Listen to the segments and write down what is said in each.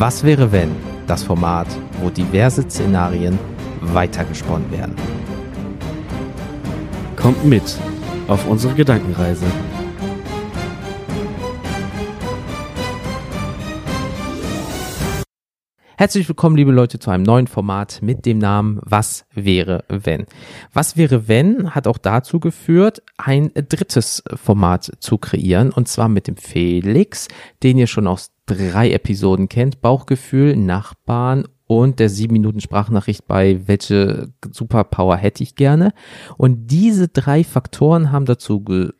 Was wäre wenn? Das Format, wo diverse Szenarien weitergesponnen werden. Kommt mit auf unsere Gedankenreise. Herzlich willkommen, liebe Leute, zu einem neuen Format mit dem Namen Was wäre wenn? Was wäre wenn hat auch dazu geführt, ein drittes Format zu kreieren und zwar mit dem Felix, den ihr schon aus drei Episoden kennt, Bauchgefühl, Nachbarn und der sieben Minuten Sprachnachricht bei welche Superpower hätte ich gerne. Und diese drei Faktoren haben dazu ge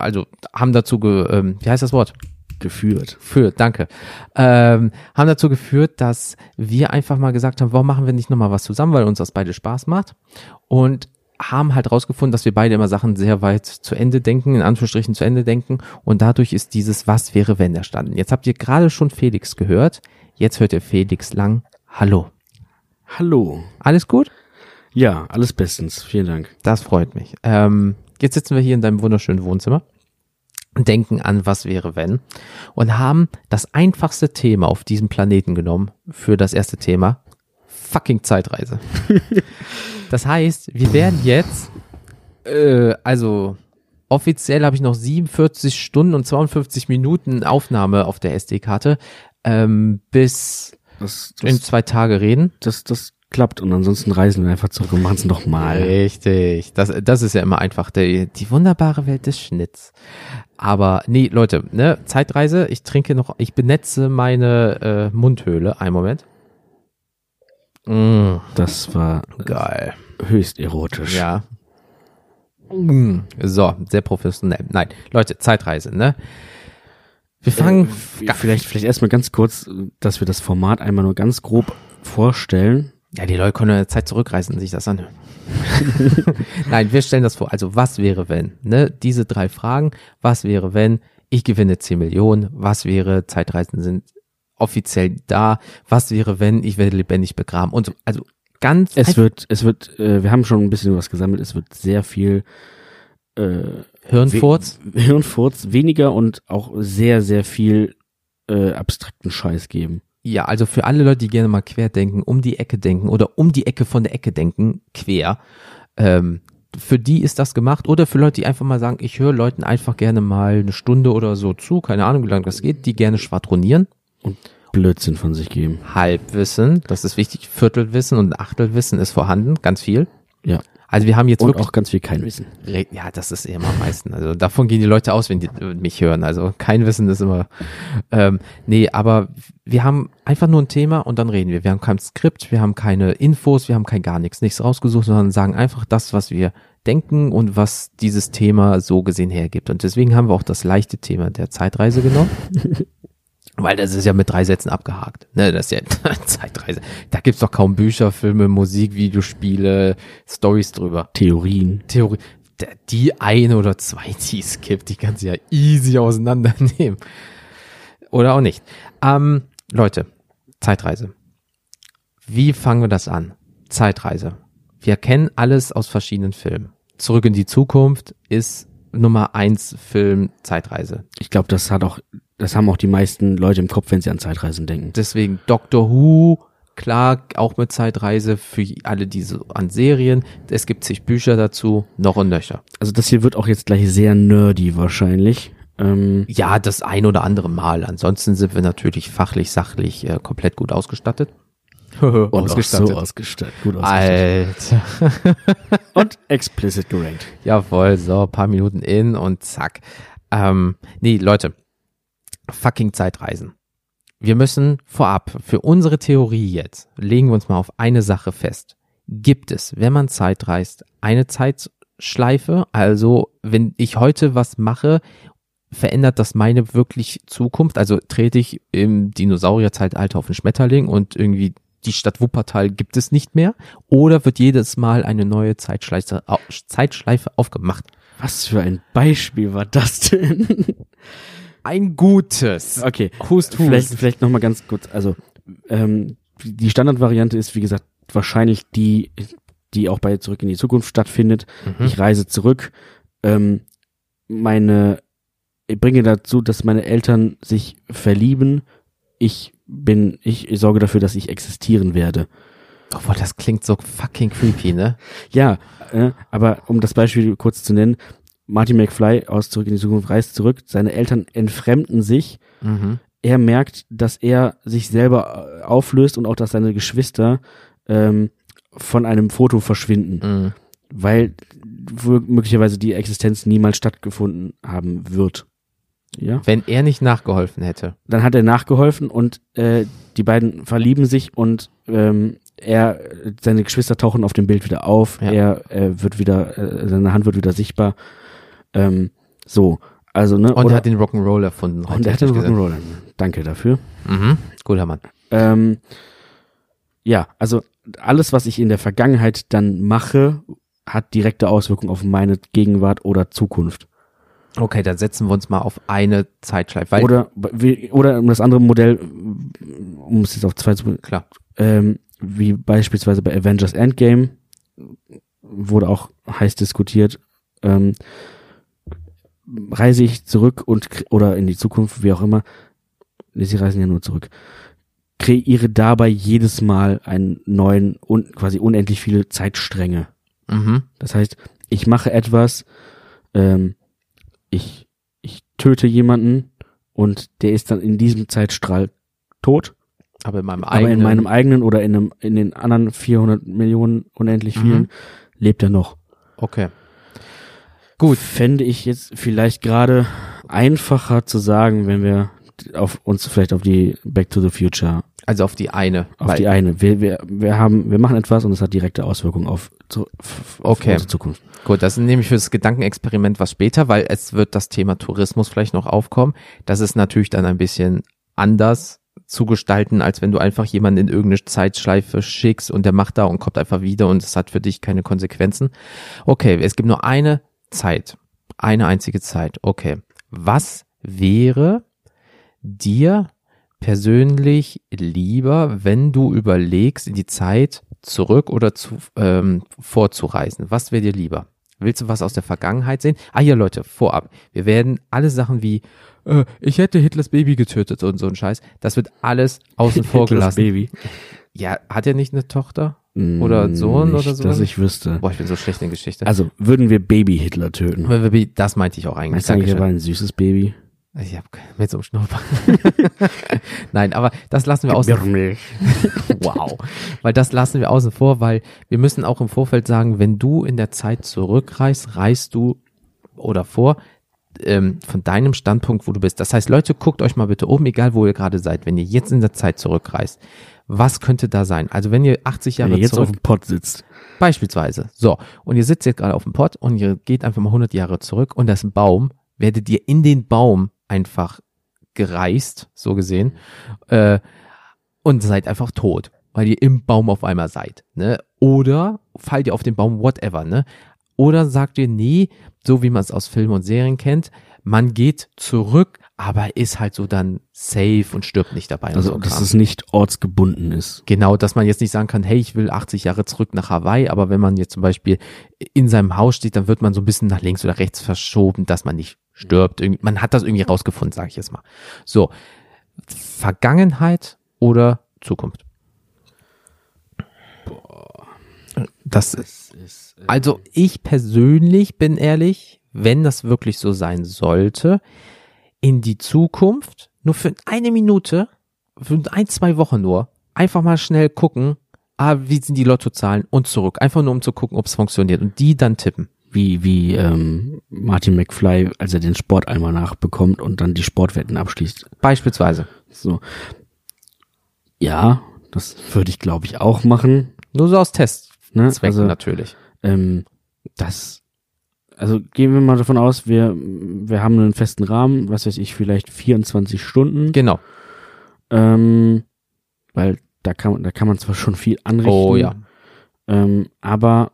also haben dazu ge, ähm, wie heißt das Wort? Geführt. Führt, danke. Ähm, haben dazu geführt, dass wir einfach mal gesagt haben, warum machen wir nicht nochmal was zusammen, weil uns das beide Spaß macht. Und haben halt rausgefunden, dass wir beide immer Sachen sehr weit zu Ende denken, in Anführungsstrichen zu Ende denken. Und dadurch ist dieses Was wäre wenn erstanden. Jetzt habt ihr gerade schon Felix gehört. Jetzt hört ihr Felix Lang. Hallo. Hallo. Alles gut? Ja, alles bestens. Vielen Dank. Das freut mich. Ähm, jetzt sitzen wir hier in deinem wunderschönen Wohnzimmer denken an, was wäre wenn und haben das einfachste Thema auf diesem Planeten genommen für das erste Thema. Fucking Zeitreise. das heißt, wir werden jetzt, äh, also offiziell habe ich noch 47 Stunden und 52 Minuten Aufnahme auf der SD-Karte, ähm, bis Das, in das, zwei Tage reden. das, das klappt und ansonsten reisen wir einfach zurück und machen es nochmal. Richtig. Das, das ist ja immer einfach die, die wunderbare Welt des Schnitts. Aber nee, Leute, ne, Zeitreise, ich trinke noch, ich benetze meine äh, Mundhöhle. Einen Moment. Mm, Das war geil. höchst erotisch. Ja. Mm, so, sehr professionell. Nein, Leute, Zeitreise, ne? Wir fangen. Äh, vielleicht, vielleicht erstmal ganz kurz, dass wir das Format einmal nur ganz grob vorstellen. Ja, die Leute können in der Zeit zurückreisen und sich das anhören. Nein, wir stellen das vor. Also, was wäre, wenn? Ne? Diese drei Fragen. Was wäre, wenn? Ich gewinne 10 Millionen. Was wäre? Zeitreisen sind offiziell da. Was wäre, wenn? Ich werde lebendig begraben. Und so, also ganz. Es einfach wird, es wird, äh, wir haben schon ein bisschen was gesammelt, es wird sehr viel äh, Hirnfurz. We Hirnfurz, weniger und auch sehr, sehr viel äh, abstrakten Scheiß geben. Ja, also für alle Leute, die gerne mal quer denken, um die Ecke denken oder um die Ecke von der Ecke denken, quer. Ähm, für die ist das gemacht oder für Leute, die einfach mal sagen, ich höre Leuten einfach gerne mal eine Stunde oder so zu, keine Ahnung, wie lange das geht, die gerne schwadronieren. Blödsinn von sich geben. Halbwissen, das ist wichtig, Viertelwissen und Achtelwissen ist vorhanden, ganz viel. Ja. Also wir haben jetzt Und wirklich auch ganz viel kein Wissen. Ja, das ist immer am meisten. Also davon gehen die Leute aus, wenn die äh, mich hören. Also kein Wissen ist immer. Ähm, nee, aber wir haben einfach nur ein Thema und dann reden wir. Wir haben kein Skript, wir haben keine Infos, wir haben kein gar nichts, nichts rausgesucht, sondern sagen einfach das, was wir denken und was dieses Thema so gesehen hergibt. Und deswegen haben wir auch das leichte Thema der Zeitreise genommen. Weil das ist ja mit drei Sätzen abgehakt. Ne, das ist ja Zeitreise. Da gibt's doch kaum Bücher, Filme, Musik, Videospiele, Stories drüber. Theorien. Theorie, die eine oder zwei, die es gibt, die kannst du ja easy auseinandernehmen. Oder auch nicht. Ähm, Leute, Zeitreise. Wie fangen wir das an? Zeitreise. Wir kennen alles aus verschiedenen Filmen. Zurück in die Zukunft ist Nummer eins Film Zeitreise. Ich glaube, das hat auch, das haben auch die meisten Leute im Kopf, wenn sie an Zeitreisen denken. Deswegen Doctor Who, klar, auch mit Zeitreise für alle diese an Serien. Es gibt zig Bücher dazu, noch und nöcher. Also das hier wird auch jetzt gleich sehr nerdy wahrscheinlich. Ähm, Ja, das ein oder andere Mal. Ansonsten sind wir natürlich fachlich, sachlich äh, komplett gut ausgestattet. und auch so ausgestattet. Gut ausgestattet. Alter. Und explicit gerankt. Jawohl, so, paar Minuten in und zack. Ähm, nee, Leute, fucking Zeitreisen. Wir müssen vorab, für unsere Theorie jetzt, legen wir uns mal auf eine Sache fest. Gibt es, wenn man Zeit reist, eine Zeitschleife? Also, wenn ich heute was mache, verändert das meine wirklich Zukunft? Also trete ich im Dinosaurierzeitalter auf einen Schmetterling und irgendwie die Stadt Wuppertal gibt es nicht mehr? Oder wird jedes Mal eine neue Zeitschleife, Zeitschleife aufgemacht? Was für ein Beispiel war das denn? Ein gutes. Okay, Hust, hust. vielleicht, vielleicht nochmal ganz kurz. Also, ähm, die Standardvariante ist, wie gesagt, wahrscheinlich die, die auch bei Zurück in die Zukunft stattfindet. Mhm. Ich reise zurück. Ähm, meine, ich bringe dazu, dass meine Eltern sich verlieben ich bin, ich sorge dafür, dass ich existieren werde. Obwohl, das klingt so fucking creepy, ne? Ja, äh, aber um das Beispiel kurz zu nennen, Marty McFly aus Zurück in die Zukunft reist zurück, seine Eltern entfremden sich, Mhm. er merkt, dass er sich selber äh, auflöst und auch, dass seine Geschwister ähm, von einem Foto verschwinden, Mhm. weil möglicherweise die Existenz niemals stattgefunden haben wird. Ja. Wenn er nicht nachgeholfen hätte. Dann hat er nachgeholfen und äh, die beiden verlieben sich und ähm, er, seine Geschwister tauchen auf dem Bild wieder auf. Ja. Er, er wird wieder, äh, seine Hand wird wieder sichtbar. Ähm, so, also ne. Und er hat den Rock'n'Roll erfunden. und er hat den. Rock'n'Roll. Danke dafür. Mhm. Guter Mann. Ähm, ja, also alles, was ich in der Vergangenheit dann mache, hat direkte Auswirkungen auf meine Gegenwart oder Zukunft. Okay, dann setzen wir uns mal auf eine Zeitschleife. Oder, wie- oder um das andere Modell, um es jetzt auf zwei zu, klar. ähm, wie beispielsweise bei Avengers Endgame, wurde auch heiß diskutiert, ähm, reise ich zurück und oder in die Zukunft, wie auch immer, nee, sie reisen ja nur zurück, kreiere dabei jedes Mal einen neuen und quasi unendlich viele Zeitstränge. Mhm. Das heißt, ich mache etwas, ähm, ich, ich töte jemanden und der ist dann in diesem Zeitstrahl tot Aber in meinem aber eigenen. in meinem eigenen oder in, einem, in den anderen 400 Millionen unendlich vielen Mhm. lebt er noch. okay. Gut. Fände ich jetzt vielleicht gerade einfacher zu sagen, wenn wir auf uns vielleicht auf die Back to the Future, Also auf die eine. auf die eine. Wir, wir, wir haben, wir machen etwas und es hat direkte Auswirkungen auf, zu, auf Okay. unsere Zukunft. Gut, das ist nämlich für das Gedankenexperiment was später, weil es wird das Thema Tourismus vielleicht noch aufkommen. Das ist natürlich dann ein bisschen anders zu gestalten, als wenn du einfach jemanden in irgendeine Zeitschleife schickst und der macht da und kommt einfach wieder und es hat für dich keine Konsequenzen. Okay, es gibt nur eine Zeit. Eine einzige Zeit. Okay. Was wäre dir persönlich lieber, wenn du überlegst, in die Zeit zurück oder zu, ähm, vorzureisen? Was wäre dir lieber? Willst du was aus der Vergangenheit sehen? Ah, hier Leute, vorab. Wir werden alle Sachen wie, äh, ich hätte Hitlers Baby getötet und so ein Scheiß, das wird alles außen vor Hitlers gelassen. Baby. Ja, hat er nicht eine Tochter? Oder Sohn Nicht, oder so? Dass ich wüsste. Boah, ich bin so schlecht in Geschichte. Also würden wir Baby Hitler töten. das meinte ich auch eigentlich. Meinst du eigentlich, er war ein süßes Baby? Ich hab keine- mit so einem Schnurrbart. Nein, aber das lassen wir außen Milch. Wow. Weil das lassen wir außen vor, weil wir müssen auch im Vorfeld sagen, wenn du in der Zeit zurückreist, reist du oder vor ähm, von deinem Standpunkt, wo du bist. Das heißt, Leute, guckt euch mal bitte um, egal wo ihr gerade seid, wenn ihr jetzt in der Zeit zurückreist. Was könnte da sein? Also wenn ihr 80 Jahre Wenn ihr jetzt zurück, auf dem Pott sitzt. beispielsweise, so, und ihr sitzt jetzt gerade auf dem Pott und ihr geht einfach mal 100 Jahre zurück und das ist ein Baum, werdet ihr in den Baum einfach gereist, so gesehen, äh, und seid einfach tot, weil ihr im Baum auf einmal seid, ne? Oder fallt ihr auf den Baum, whatever, ne? Oder sagt ihr, nee, so wie man es aus Filmen und Serien kennt, man geht zurück, aber ist halt so dann safe und stirbt nicht dabei. Also, so dass es nicht ortsgebunden ist. Genau, dass man jetzt nicht sagen kann, hey, ich will 80 Jahre zurück nach Hawaii, aber wenn man jetzt zum Beispiel in seinem Haus steht, dann wird man so ein bisschen nach links oder rechts verschoben, dass man nicht stirbt. Man hat das irgendwie rausgefunden, sage ich jetzt mal. So, Vergangenheit oder Zukunft? Das ist, also ich persönlich bin ehrlich, wenn das wirklich so sein sollte, in die Zukunft, nur für eine Minute, für ein, zwei Wochen nur, einfach mal schnell gucken, ah, wie sind die Lottozahlen und zurück. Einfach nur um zu gucken, ob es funktioniert und die dann tippen. wie, wie ähm, Martin McFly, als er den Sporteimer nachbekommt und dann die Sportwetten abschließt. Beispielsweise. So. Ja, das würde ich, glaube ich, auch machen. Nur so aus Testzwecken Ne? Also, natürlich. ähm, das, also gehen wir mal davon aus, wir, wir haben einen festen Rahmen, was weiß ich, vielleicht 24 Stunden. Genau. Ähm, weil da kann, da kann man zwar schon viel anrichten. Oh ja. Ähm, aber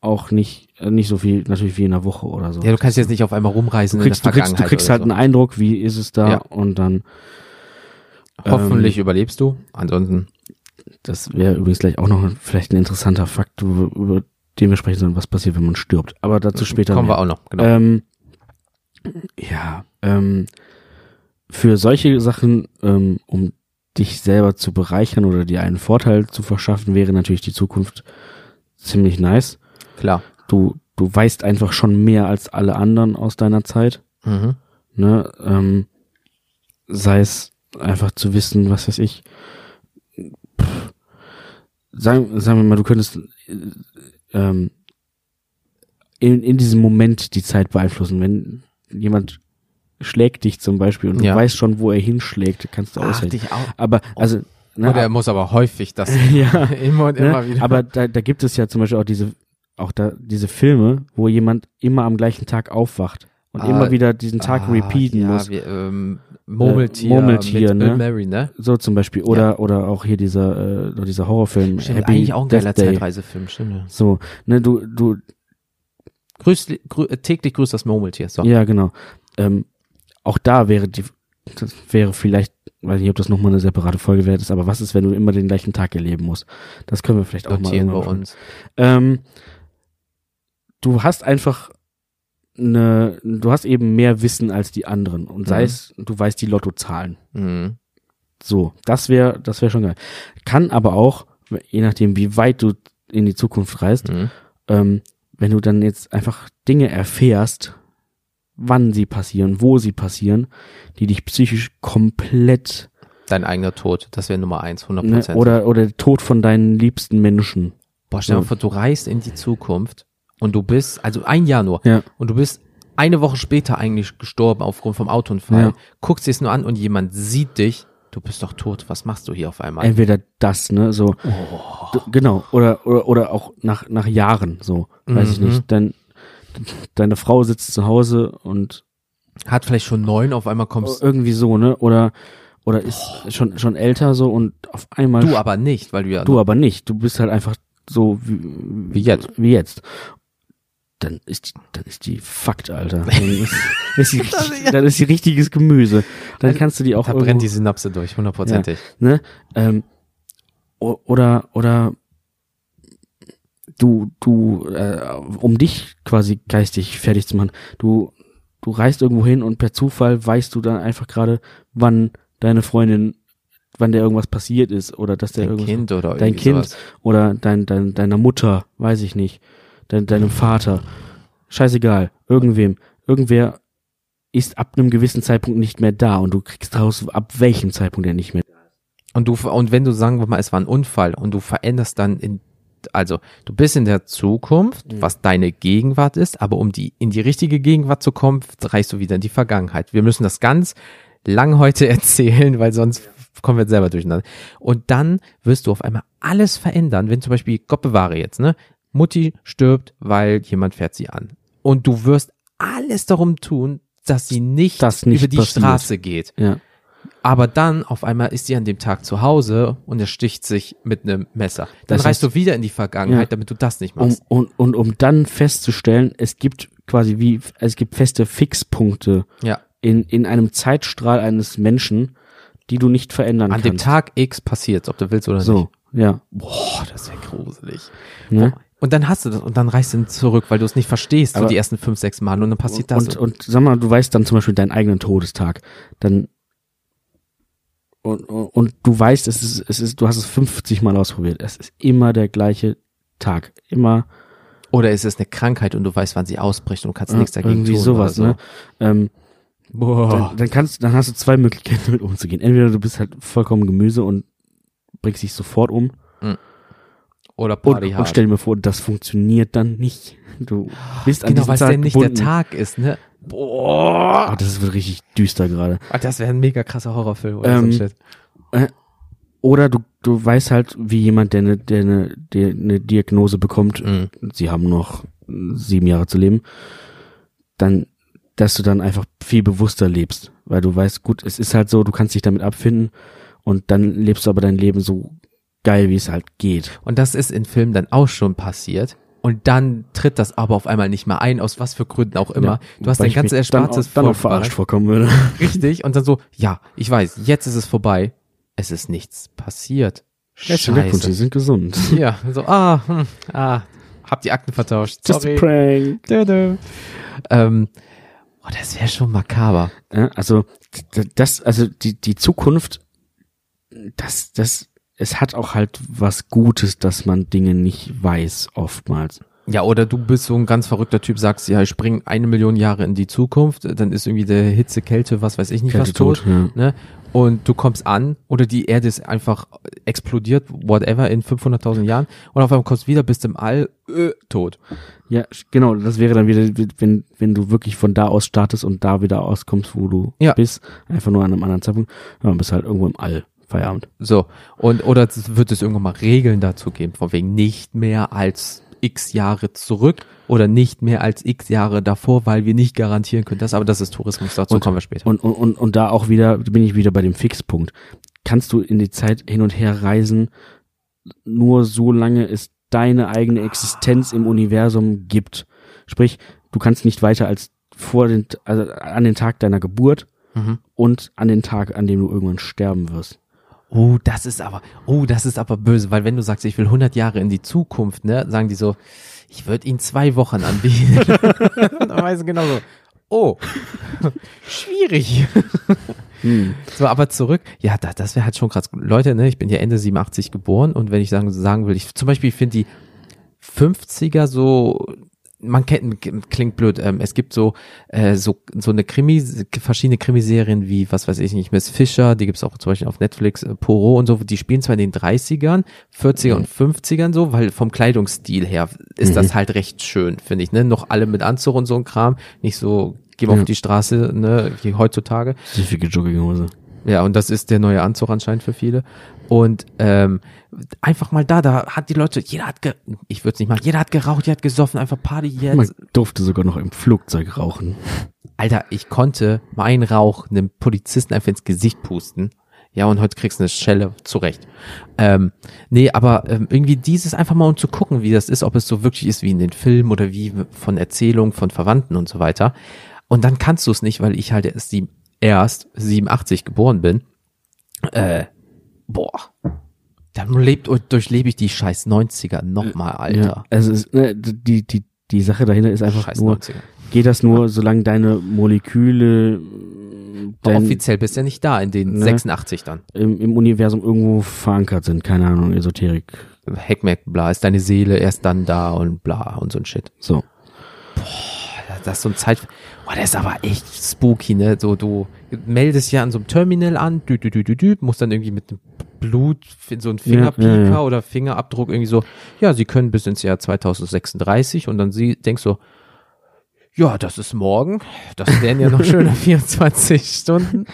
auch nicht, äh, nicht so viel, natürlich wie in einer Woche oder so. Ja, du kannst jetzt nicht auf einmal rumreisen du kriegst, in du kriegst, du kriegst halt einen Eindruck, wie ist es da Ja. und dann, so. Hoffentlich ähm, überlebst du. Ansonsten, das wäre übrigens gleich auch noch vielleicht ein interessanter Fakt, über, über den wir sprechen sollen, was passiert, wenn man stirbt. Aber dazu später kommen mehr. wir auch noch. Genau. Ähm, ja, ähm, für solche Sachen, ähm, um dich selber zu bereichern oder dir einen Vorteil zu verschaffen, wäre natürlich die Zukunft ziemlich nice. Klar. Du, du weißt einfach schon mehr als alle anderen aus deiner Zeit. Mhm. Ne? Ähm, sei es einfach zu wissen, was weiß ich. Pff, sagen, sagen wir mal, du könntest äh, ähm, in, in diesem Moment die Zeit beeinflussen. Wenn jemand schlägt dich zum Beispiel und du Ja. weißt schon, wo er hinschlägt, kannst du Ach, aushalten. dich auch. Aber also ne, Oder er muss aber häufig das ja, immer und immer ne, wieder. aber da, da gibt es ja zum Beispiel auch diese auch da diese Filme, wo jemand immer am gleichen Tag aufwacht und Ah, immer wieder diesen Tag Ah, repeaten ja, muss. Wie, ähm, Murmeltier, Murmeltier, mit Bill ne? Murray, ne? So zum Beispiel. Oder, oder auch hier dieser, äh, dieser Horrorfilm. Stimmt, Happy eigentlich auch ein Death geiler Day. Zeitreisefilm, stimmt. Ja. So, ne, du, du, Grüß, grü, äh, täglich grüßt das Murmeltier. So. ja, genau. Ähm, auch da wäre die, das wäre vielleicht, weiß nicht, ob das nochmal eine separate Folge wert ist, aber was ist, wenn du immer den gleichen Tag erleben musst? Das können wir vielleicht auch mal Notieren wir uns. Ähm, du hast einfach eine, du hast eben mehr Wissen als die anderen und sei Mhm. es, du weißt die Lottozahlen. Mhm. So, das wäre, das wäre schon geil. Kann aber auch, je nachdem, wie weit du in die Zukunft reist, Mhm. ähm, wenn du dann jetzt einfach Dinge erfährst, wann sie passieren, wo sie passieren, die dich psychisch komplett Dein eigener Tod, das wäre Nummer eins, 100 ne, Prozent. oder oder der Tod von deinen liebsten Menschen. Boah, stell dir mal vor, du reist in die Zukunft und du bist, also ein Jahr nur, Ja. und du bist eine Woche später eigentlich gestorben aufgrund vom Autounfall, Ja. guckst dir es nur an und jemand sieht dich, du bist doch tot, was machst du hier auf einmal? Entweder das, ne, so Oh. genau oder oder oder auch nach nach Jahren so, weiß ich Mhm. nicht. Dann deine Frau sitzt zu Hause und Hat vielleicht schon neun, auf einmal kommst irgendwie so, ne, oder oder ist schon schon älter so und auf einmal du aber nicht, weil du ja du aber nicht. Du bist halt einfach so wie, Wie jetzt. Wie jetzt. Dann ist die, dann ist die fucked, Alter. Dann ist, ist die, richtig, dann ist die richtiges Gemüse. Dann kannst du die auch da irgendwo, brennt die Synapse durch, hundertprozentig. ne? Ähm, oder oder du du äh, um dich quasi geistig fertig zu machen. Du du reist irgendwo hin und per Zufall weißt du dann einfach gerade, wann deine Freundin, wann der irgendwas passiert ist oder dass der Dein irgendwas Kind oder dein Kind sowas. oder dein, dein, deiner Mutter, weiß ich nicht, dein, deinem Vater, scheißegal, irgendwem, irgendwer ist ab einem gewissen Zeitpunkt nicht mehr da und du kriegst raus, ab welchem Zeitpunkt er nicht mehr da ist. Und du, und wenn du sagen wir mal, es war ein Unfall und du veränderst dann in, also du bist in der Zukunft, Mhm. was deine Gegenwart ist, aber um die, in die richtige Gegenwart zu kommen, reichst du wieder in die Vergangenheit. Wir müssen das ganz lang heute erzählen, weil sonst kommen wir selber durcheinander. Und dann wirst du auf einmal alles verändern, wenn zum Beispiel, Gott bewahre jetzt, ne? Mutti stirbt, weil jemand fährt sie an. Und du wirst alles darum tun, dass sie nicht, Das nicht über die passiert. Straße geht. Ja. Aber dann auf einmal ist sie an dem Tag zu Hause und er sticht sich mit einem Messer. Dann Das reist heißt- du wieder in die Vergangenheit, Ja. damit du das nicht Um, machst. und, und um dann festzustellen, es gibt quasi wie, es gibt feste Fixpunkte ja. in, in einem Zeitstrahl eines Menschen, die du nicht verändern An dem kannst. Tag X passiert, ob du willst oder nicht. So, ja. Boah, das wäre gruselig. Ne? Und dann hast du das und dann reist du zurück, weil du es nicht verstehst, so Aber- die ersten fünf, sechs Mal und dann passiert das. Und, und sag mal, du weißt dann zum Beispiel deinen eigenen Todestag. Dann und, und, und du weißt, es ist, es ist, du hast es 50 Mal ausprobiert. Es ist immer der gleiche Tag. Immer oder ist es eine Krankheit und du weißt, wann sie ausbricht und du kannst äh, nichts dagegen irgendwie tun. sowas, oder ne? Ähm, so. Boah. dann, dann kannst, dann hast du zwei Möglichkeiten damit umzugehen. Entweder du bist halt vollkommen Gemüse und bringst dich sofort um. Oder Und, Party und hard. stell dir mal vor, das funktioniert dann nicht. Du bist an Genau, weil es Tag denn nicht gebunden. der Tag ist, ne? Boah. Ah, das wird richtig düster gerade. Ah, Das wäre ein mega krasser Horrorfilm oder Ähm, so ein Shit. Oder du, du weißt halt, wie jemand, der eine, der eine, der eine Diagnose bekommt, Mhm. sie haben noch sieben Jahre zu leben, dann, dass du dann einfach viel bewusster lebst, weil du weißt, gut, es ist halt so, du kannst dich damit abfinden und dann lebst du aber dein Leben so geil, wie es halt geht. Und das ist in Filmen dann auch schon passiert. Und dann tritt das aber auf einmal nicht mehr ein, aus was für Gründen auch immer. Ja, du hast dein ganzes mich dann Erspartes auch, dann auch verarscht vorkommen würde. Richtig. Und dann so, ja, ich weiß, jetzt ist es vorbei. Es ist nichts passiert. Herzlichen Glückwunsch, Sie Scheiße. sind gesund. Ja, so, ah, hm, ah, hab die Akten vertauscht. Just a Sorry. prank. Dö, dö. Ähm, oh, das wäre schon makaber. Ja, also das, also die, die Zukunft, das, das, es hat auch halt was Gutes, dass man Dinge nicht weiß, oftmals. Ja, oder du bist so ein ganz verrückter Typ, sagst, ja, ich spring eine Million Jahre in die Zukunft, dann ist irgendwie der Hitze, Kälte, was weiß ich nicht, was Kälte tot, tot, ja. ne? Und du kommst an oder die Erde ist einfach explodiert, whatever, in 500.000 Jahren und auf einmal kommst du wieder, bist im All, äh, tot. Ja, genau, das wäre dann wieder, wenn, wenn du wirklich von da aus startest und da wieder auskommst, wo du Ja. bist, einfach nur an einem anderen Zeitpunkt, dann bist du halt irgendwo im All, Feierabend. So, und oder wird es irgendwann mal Regeln dazu geben, von wegen nicht mehr als x Jahre zurück oder nicht mehr als x Jahre davor, weil wir nicht garantieren können. Das, aber das ist Tourismus, dazu Und- kommen wir später. Und, und, und, und da auch wieder, bin ich wieder bei dem Fixpunkt. Kannst du in die Zeit hin und her reisen, nur so lange es deine eigene Existenz im Universum gibt. Sprich, du kannst nicht weiter als vor den, also an den Tag deiner Geburt Mhm. und an den Tag, an dem du irgendwann sterben wirst. Oh, das ist aber, oh, das ist aber böse, weil wenn du sagst, ich will 100 Jahre in die Zukunft, ne, sagen die so, ich würde ihnen zwei Wochen anbieten. Dann weißt du genau so, oh, schwierig. Hm. So, aber zurück, ja, das, das wäre halt schon krass. Leute, ne, ich bin ja Ende 87 geboren und wenn ich sagen, sagen will, ich zum Beispiel finde die 50er so, man kennt, klingt blöd, ähm, es gibt so, äh, so, so eine Krimi, verschiedene Krimiserien wie, was weiß ich nicht, Miss Fisher, die gibt's auch zum Beispiel auf Netflix, äh, Poirot und so, die spielen zwar in den 30ern, 40er und 50ern so, weil vom Kleidungsstil her ist das halt recht schön, finde ich, ne, noch alle mit Anzug und so ein Kram, nicht so, geh mal Ja. auf die Straße, ne, wie heutzutage. Siffige Jogginghose. Ja, und das ist der neue Anzug anscheinend für viele. Und ähm, einfach mal da, da hat die Leute, jeder hat, ge ich würde es nicht machen, jeder hat geraucht, jeder hat gesoffen, einfach Party jetzt. Man durfte sogar noch im Flugzeug rauchen. Alter, ich konnte meinen Rauch einem Polizisten einfach ins Gesicht pusten. Ja, und heute kriegst du eine Schelle zurecht. Ähm, nee, aber ähm, irgendwie dieses einfach mal um zu gucken, wie das ist, ob es so wirklich ist wie in den Filmen oder wie von Erzählungen von Verwandten und so weiter. Und dann kannst du es nicht, weil ich halt erst, sieben, erst 87 geboren bin. Äh, boah. Dann lebt und durchlebe ich die scheiß 90er nochmal, Alter. Ja, also es, ne, die, die, die Sache dahinter ist einfach Scheiß nur, 90er. geht das nur, solange deine Moleküle dein, offiziell bist du ja nicht da, in den Ne. 86 dann. im, im Universum irgendwo verankert sind. Keine Ahnung, Esoterik. Heckmeck, bla, ist deine Seele erst dann da und bla und so ein Shit. So. Das ist so ein Zeit, boah, das ist aber echt spooky, ne? So, du meldest ja an so einem Terminal an, dü, dü, dü, dü, dü, musst dann irgendwie mit dem Blut, so ein Fingerpieper Ja, ja, ja. oder Fingerabdruck irgendwie so, ja, sie können bis ins Jahr 2036 und dann sie denkst so, ja, das ist morgen, das wären ja noch schöne 24 Stunden.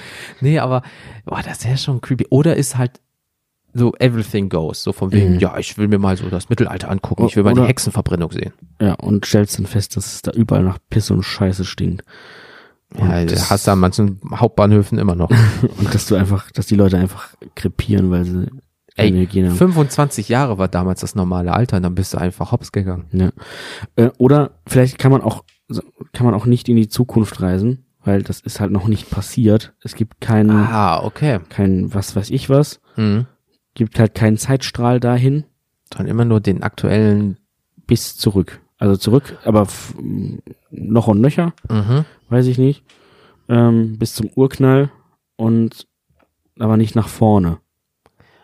Nee, aber, boah, das wäre schon creepy. Oder ist halt so everything goes, so von wegen, Mhm. ja, ich will mir mal so das Mittelalter angucken, ich will mal die Oder- Hexenverbrennung sehen. Ja, und stellst dann fest, dass es da überall nach Pisse und Scheiße stinkt. Ja, Und das das- hast du an manchen Hauptbahnhöfen immer noch. Und dass du einfach, dass die Leute einfach krepieren, weil sie keine Ey, Hygiene haben. 25 Jahre war damals das normale Alter und dann bist du einfach hops gegangen. Ja. Äh, oder vielleicht kann man auch, kann man auch nicht in die Zukunft reisen, weil das ist halt noch nicht passiert. Es gibt keinen, Ah, okay. kein was weiß ich was, Mhm. Gibt halt keinen Zeitstrahl dahin Dann immer nur den aktuellen. bis zurück. Also zurück, aber noch und nöcher, Mhm. weiß ich nicht, ähm, bis zum Urknall und aber nicht nach vorne.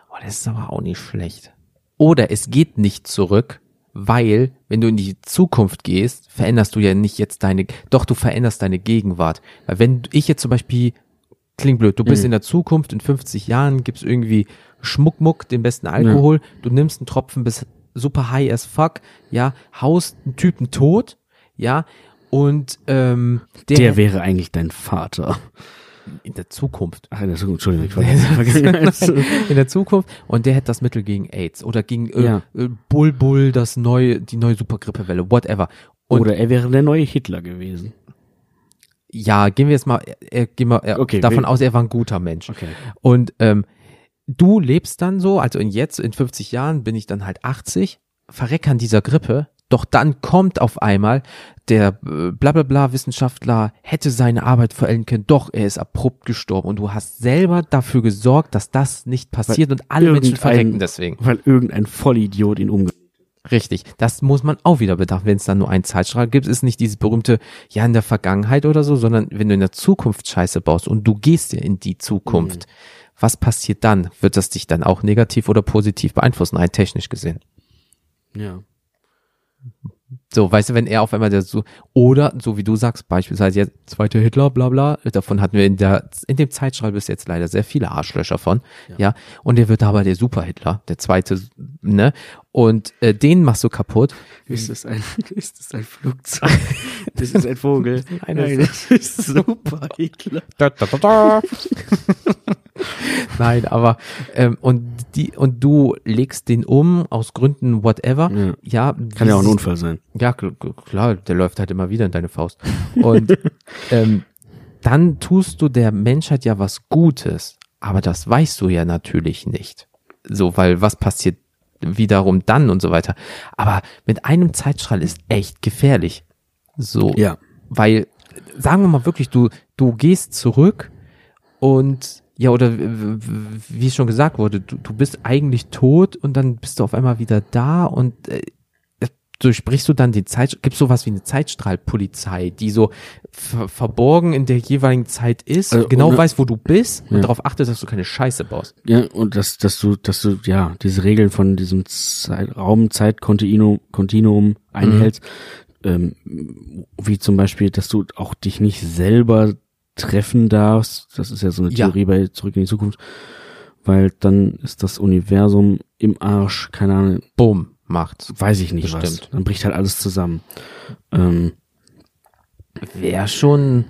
Oh, das ist aber auch nicht schlecht. Oder es geht nicht zurück, weil, wenn du in die Zukunft gehst, veränderst du ja nicht jetzt deine, doch du veränderst deine Gegenwart. Weil wenn ich jetzt zum Beispiel, klingt blöd, du bist Mhm. in der Zukunft, in 50 Jahren gibt's irgendwie Schmuckmuck, den besten Alkohol, du nimmst einen Tropfen bis super high as fuck, ja, haust einen Typen tot, ja, und ähm, der, Der wäre eigentlich dein Vater. in der Zukunft. Ach, in der Zukunft, Entschuldigung, ich war in der Vergangenheit. in der Zukunft und der hätte das Mittel gegen AIDS oder gegen äh, Ja. äh, Bull Bull, das neue, die neue Supergrippewelle, whatever. Und Oder er wäre der neue Hitler gewesen. Ja, gehen wir jetzt mal, äh, äh, gehen wir äh, Okay, davon aus, er war ein guter Mensch. Okay. Und ähm, du lebst dann so, also in jetzt, in 50 Jahren bin ich dann halt 80, verreck an dieser Grippe, doch dann kommt auf einmal der äh, blablabla Wissenschaftler hätte seine Arbeit vollenden können, doch er ist abrupt gestorben und du hast selber dafür gesorgt, dass das nicht passiert und alle Menschen verrecken deswegen. Weil irgendein Vollidiot ihn umge... Richtig, das muss man auch wieder bedachten. Wenn es dann nur einen Zeitstrahl gibt, ist nicht dieses berühmte, ja, in der Vergangenheit oder so, sondern wenn du in der Zukunft Scheiße baust und du gehst ja in die Zukunft, was passiert dann? Wird das dich dann auch negativ oder positiv beeinflussen, rein technisch gesehen? Ja. So, weißt du, wenn er auf einmal der so, oder so wie du sagst, beispielsweise jetzt zweiter Hitler, bla bla, davon hatten wir in der, in dem Zeitstrahl bis jetzt leider sehr viele Arschlöcher von, ja, Ja. und der wird aber der Super-Hitler, der zweite, ne, und äh, den machst du kaputt. Ist das ein, ist das ein Flugzeug? Das ist ein Vogel. Eine- Nein, das ist super Hitler. Da, da, da, da. Nein, aber ähm, und die und du legst den um aus Gründen whatever. Ja. Ja, Kann ja auch ein Unfall sein. Ja, kl- kl- klar, der läuft halt immer wieder in deine Faust. Und ähm, dann tust du der Menschheit ja was Gutes, aber das weißt du ja natürlich nicht. So, weil was passiert wiederum dann und so weiter. Aber mit einem Zeitstrahl ist echt gefährlich. So, Ja. weil sagen wir mal wirklich, du du gehst zurück und ja oder wie schon gesagt wurde, du, du bist eigentlich tot und dann bist du auf einmal wieder da und äh, durchbrichst du dann die Zeit, gibt sowas wie eine Zeitstrahlpolizei, die so ver verborgen in der jeweiligen Zeit ist, Also, genau ohne- weiß, wo du bist und Ja. darauf achtet, dass du keine Scheiße baust. Ja, und dass, dass du, dass du, ja, diese Regeln von diesem Zeit, Raum, Zeit, Kontinuum, Kontinuum einhältst, ähm, wie zum Beispiel, dass du auch dich nicht selber treffen darfst. Das ist ja so eine Ja. Theorie bei Zurück in die Zukunft. Weil dann ist das Universum im Arsch, keine Ahnung, Bumm, macht. weiß ich nicht was. Bestimmt. Dann bricht halt alles zusammen. Ähm, Wäre schon,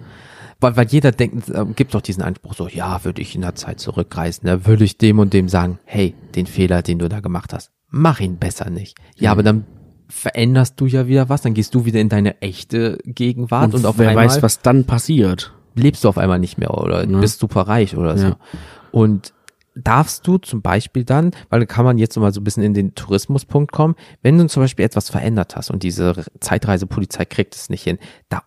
weil, weil jeder denkt, äh, gibt doch diesen Anspruch so, ja, würde ich in der Zeit zurückreisen, ne, würde ich dem und dem sagen, hey, den Fehler, den du da gemacht hast, mach ihn besser nicht. Ja, aber dann veränderst du ja wieder was, dann gehst du wieder in deine echte Gegenwart und, auf wer einmal weiß, was dann passiert. Lebst du auf einmal nicht mehr oder Ne? bist super reich oder so. Ja. Und darfst du zum Beispiel dann, weil da kann man jetzt noch mal so ein bisschen in den Tourismuspunkt kommen, wenn du zum Beispiel etwas verändert hast und diese Zeitreisepolizei kriegt es nicht hin, da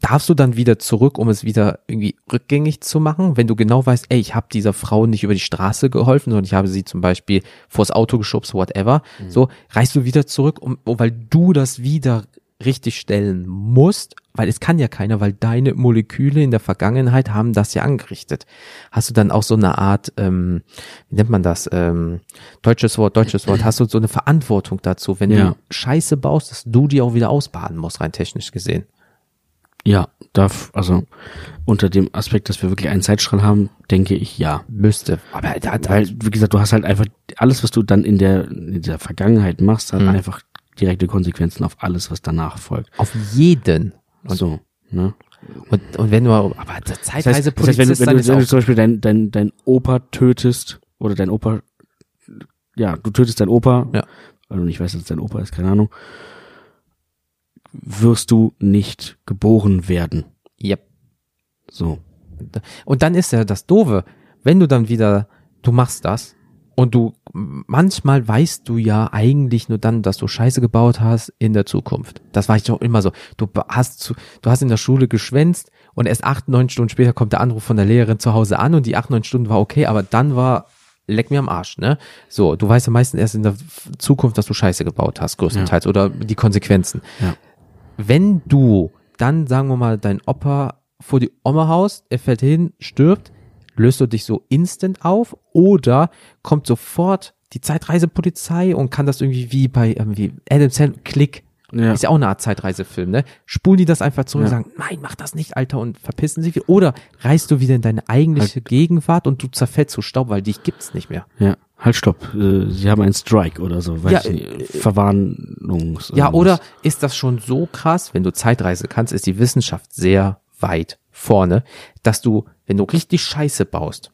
darfst du dann wieder zurück, um es wieder irgendwie rückgängig zu machen, wenn du genau weißt, ey, ich habe dieser Frau nicht über die Straße geholfen, sondern ich habe sie zum Beispiel vors Auto geschubst, whatever, so reist du wieder zurück, um, weil du das wieder richtig stellen musst, weil es kann ja keiner, weil deine Moleküle in der Vergangenheit haben das ja angerichtet. Hast du dann auch so eine Art, ähm, wie nennt man das, ähm, deutsches Wort, deutsches Wort, hast du so eine Verantwortung dazu, wenn Ja. du Scheiße baust, dass du die auch wieder ausbaden musst, rein technisch gesehen. Ja, darf, also unter dem Aspekt, dass wir wirklich einen Zeitstrahl haben, denke ich ja. Müsste. Aber da, da, Weil, wie gesagt, du hast halt einfach alles, was du dann in der, in der Vergangenheit machst, hat Mhm. einfach direkte Konsequenzen auf alles, was danach folgt. auf jeden. Und, so, ne? und, und wenn du, aber der Das heißt, das heißt, Zeitreisepolizist wenn, du- wenn, dann du, ist wenn du auch, zum Beispiel dein, dein, dein Opa tötest, oder dein Opa, ja, du tötest dein Opa, Ja. weil du nicht weißt, dass es dein Opa ist, keine Ahnung, wirst du nicht geboren werden. yep. So. Und dann ist ja das Doofe, wenn du dann wieder, du machst das und du, manchmal weißt du ja eigentlich nur dann, dass du Scheiße gebaut hast in der Zukunft. Das war ich doch immer so. Du hast, zu, du hast in der Schule geschwänzt und erst acht, neun Stunden später kommt der Anruf von der Lehrerin zu Hause an und die acht, neun Stunden war okay, aber dann war, leck mir am Arsch, ne? So, du weißt ja meistens erst in der Zukunft, dass du Scheiße gebaut hast, größtenteils, oder die Konsequenzen. Ja. Wenn du dann, sagen wir mal, dein Opa vor die Oma haust, er fällt hin, stirbt, löst du dich so instant auf oder kommt sofort die Zeitreisepolizei und kann das irgendwie wie bei irgendwie Adam Sandler, Klick, Ja. ist ja auch eine Art Zeitreisefilm, ne? Spulen die das einfach zurück Ja. und sagen, nein, mach das nicht, Alter, und verpissen sich. Oder reist du wieder in deine eigentliche Halt. Gegenwart und du zerfällst zu Staub, weil dich gibt's nicht mehr. Ja, halt stopp. Äh, Sie haben einen Strike oder so, weiß Ja, nicht. äh, Verwarnungs. Ja, oder ist das schon so krass, wenn du Zeitreise kannst, ist die Wissenschaft sehr weit vorne, dass du, wenn du richtig Scheiße baust,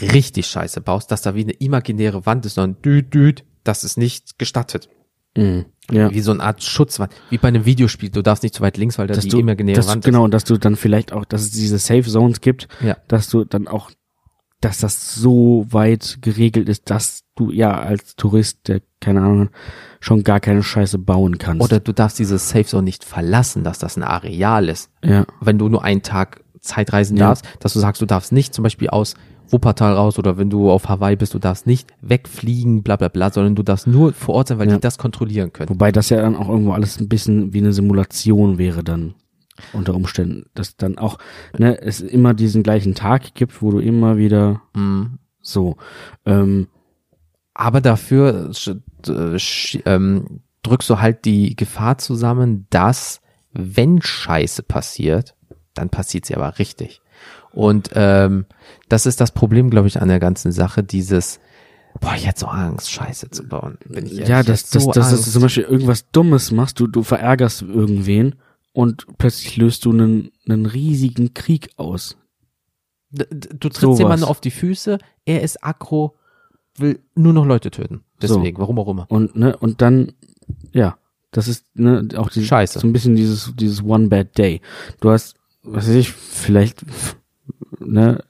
richtig Scheiße baust, dass da wie eine imaginäre Wand ist, sondern düt, düt, das ist nicht gestattet. Mhm. Ja. Wie so eine Art Schutzwand, wie bei einem Videospiel. Du darfst nicht zu weit links, weil da dass die du, imaginäre Wand genau, und dass du dann vielleicht auch, dass es diese Safe Zones gibt, Ja. dass du dann auch, dass das so weit geregelt ist, dass du ja als Tourist, der keine Ahnung schon gar keine Scheiße bauen kannst. Oder du darfst diese Safe Zone nicht verlassen, dass das ein Areal ist. ja, Wenn du nur einen Tag Zeitreisen Ja. darfst, dass du sagst, du darfst nicht zum Beispiel aus Wuppertal raus oder wenn du auf Hawaii bist, du darfst nicht wegfliegen, bla bla bla, sondern du darfst nur vor Ort sein, weil Ja. die das kontrollieren können. Wobei das ja dann auch irgendwo alles ein bisschen wie eine Simulation wäre dann unter Umständen, dass dann auch ne, es immer diesen gleichen Tag gibt, wo du immer wieder Mhm. so ähm, Aber dafür äh, ähm, drückst du halt die Gefahr zusammen, dass wenn Scheiße passiert, dann passiert sie aber richtig. Und ähm, das ist das Problem, glaube ich, an der ganzen Sache, dieses Boah, ich hätte so Angst, Scheiße zu bauen. Bin ich ja, das, das, so dass du zum Beispiel irgendwas Dummes machst, du, du verärgerst irgendwen und plötzlich löst du einen, einen riesigen Krieg aus. Du trittst Sowas. jemanden auf die Füße, er ist aggro, will nur noch Leute töten. Deswegen, warum auch immer. Und, ne, und dann, ja, das ist, ne, auch die, Scheiße. so ein bisschen dieses, dieses One Bad Day. Du hast, was weiß ich, vielleicht, ne,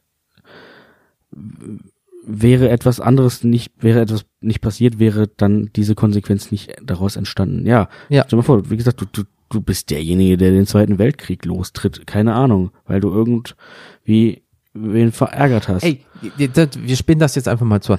wäre etwas anderes nicht, wäre etwas nicht passiert, wäre dann diese Konsequenz nicht daraus entstanden. Ja, Ja. stell mal vor, wie gesagt, du, du, du bist derjenige, der den Zweiten Weltkrieg lostritt. Keine Ahnung, weil du irgendwie wen verärgert hast. Ey, wir spinnen das jetzt einfach mal zu.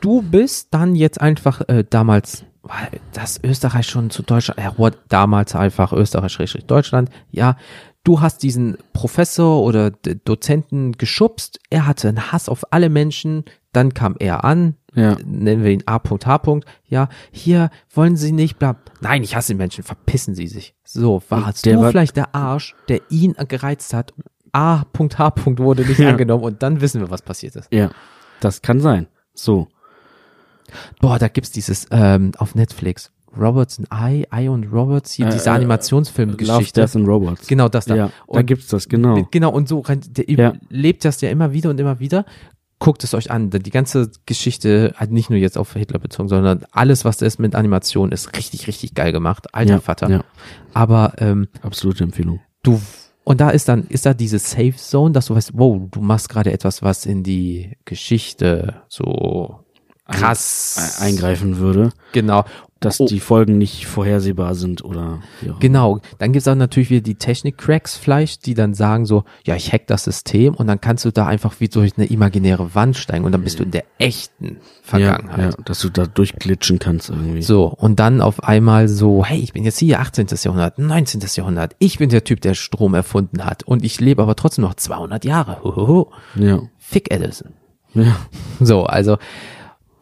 Du bist dann jetzt einfach äh, damals, weil das Österreich schon zu Deutschland, what, damals einfach Österreich, Schrägstrich Deutschland, ja, du hast diesen Professor oder Dozenten geschubst, er hatte einen Hass auf alle Menschen, dann kam er an, Ja. nennen wir ihn A.H. Ja, hier wollen Sie nicht, bla. Nein, ich hasse die Menschen, verpissen Sie sich. So, warst der du war- vielleicht der Arsch, der ihn gereizt hat? A.H. wurde nicht Ja. angenommen und dann wissen wir, was passiert ist. Ja, das kann sein. So. Boah, da gibt's dieses ähm, auf Netflix. Roberts and I, I und Roberts, hier Äh, diese äh, Love, Animationsfilmgeschichte. Death and Robots. Genau das da. Ja, da und gibt's das, genau. Genau, und so der Ja. lebt das ja immer wieder und immer wieder. Guckt es euch an. Die ganze Geschichte hat nicht nur jetzt auf Hitler bezogen, sondern alles, was da ist mit Animation, ist richtig, richtig geil gemacht. Alter ja, Vater. Ja, Aber ähm, absolute Empfehlung. du und da ist dann ist da diese Safe Zone, dass du weißt, wow, du machst gerade etwas, was in die Geschichte so krass Eingreifen würde, Genau. dass Oh. die Folgen nicht vorhersehbar sind oder auch Genau, dann gibt's auch natürlich wieder die Technik-Cracks vielleicht, die dann sagen so, ja, ich hack das System und dann kannst du da einfach wie durch eine imaginäre Wand steigen und dann bist du in der echten Vergangenheit. Ja, ja, dass du da durchglitschen kannst irgendwie. So, und dann auf einmal so, hey, ich bin jetzt hier 18. Jahrhundert, 19. Jahrhundert, ich bin der Typ, der Strom erfunden hat und ich lebe aber trotzdem noch 200 Jahre. Hohoho. Ja. Fick Edison. Ja. So, also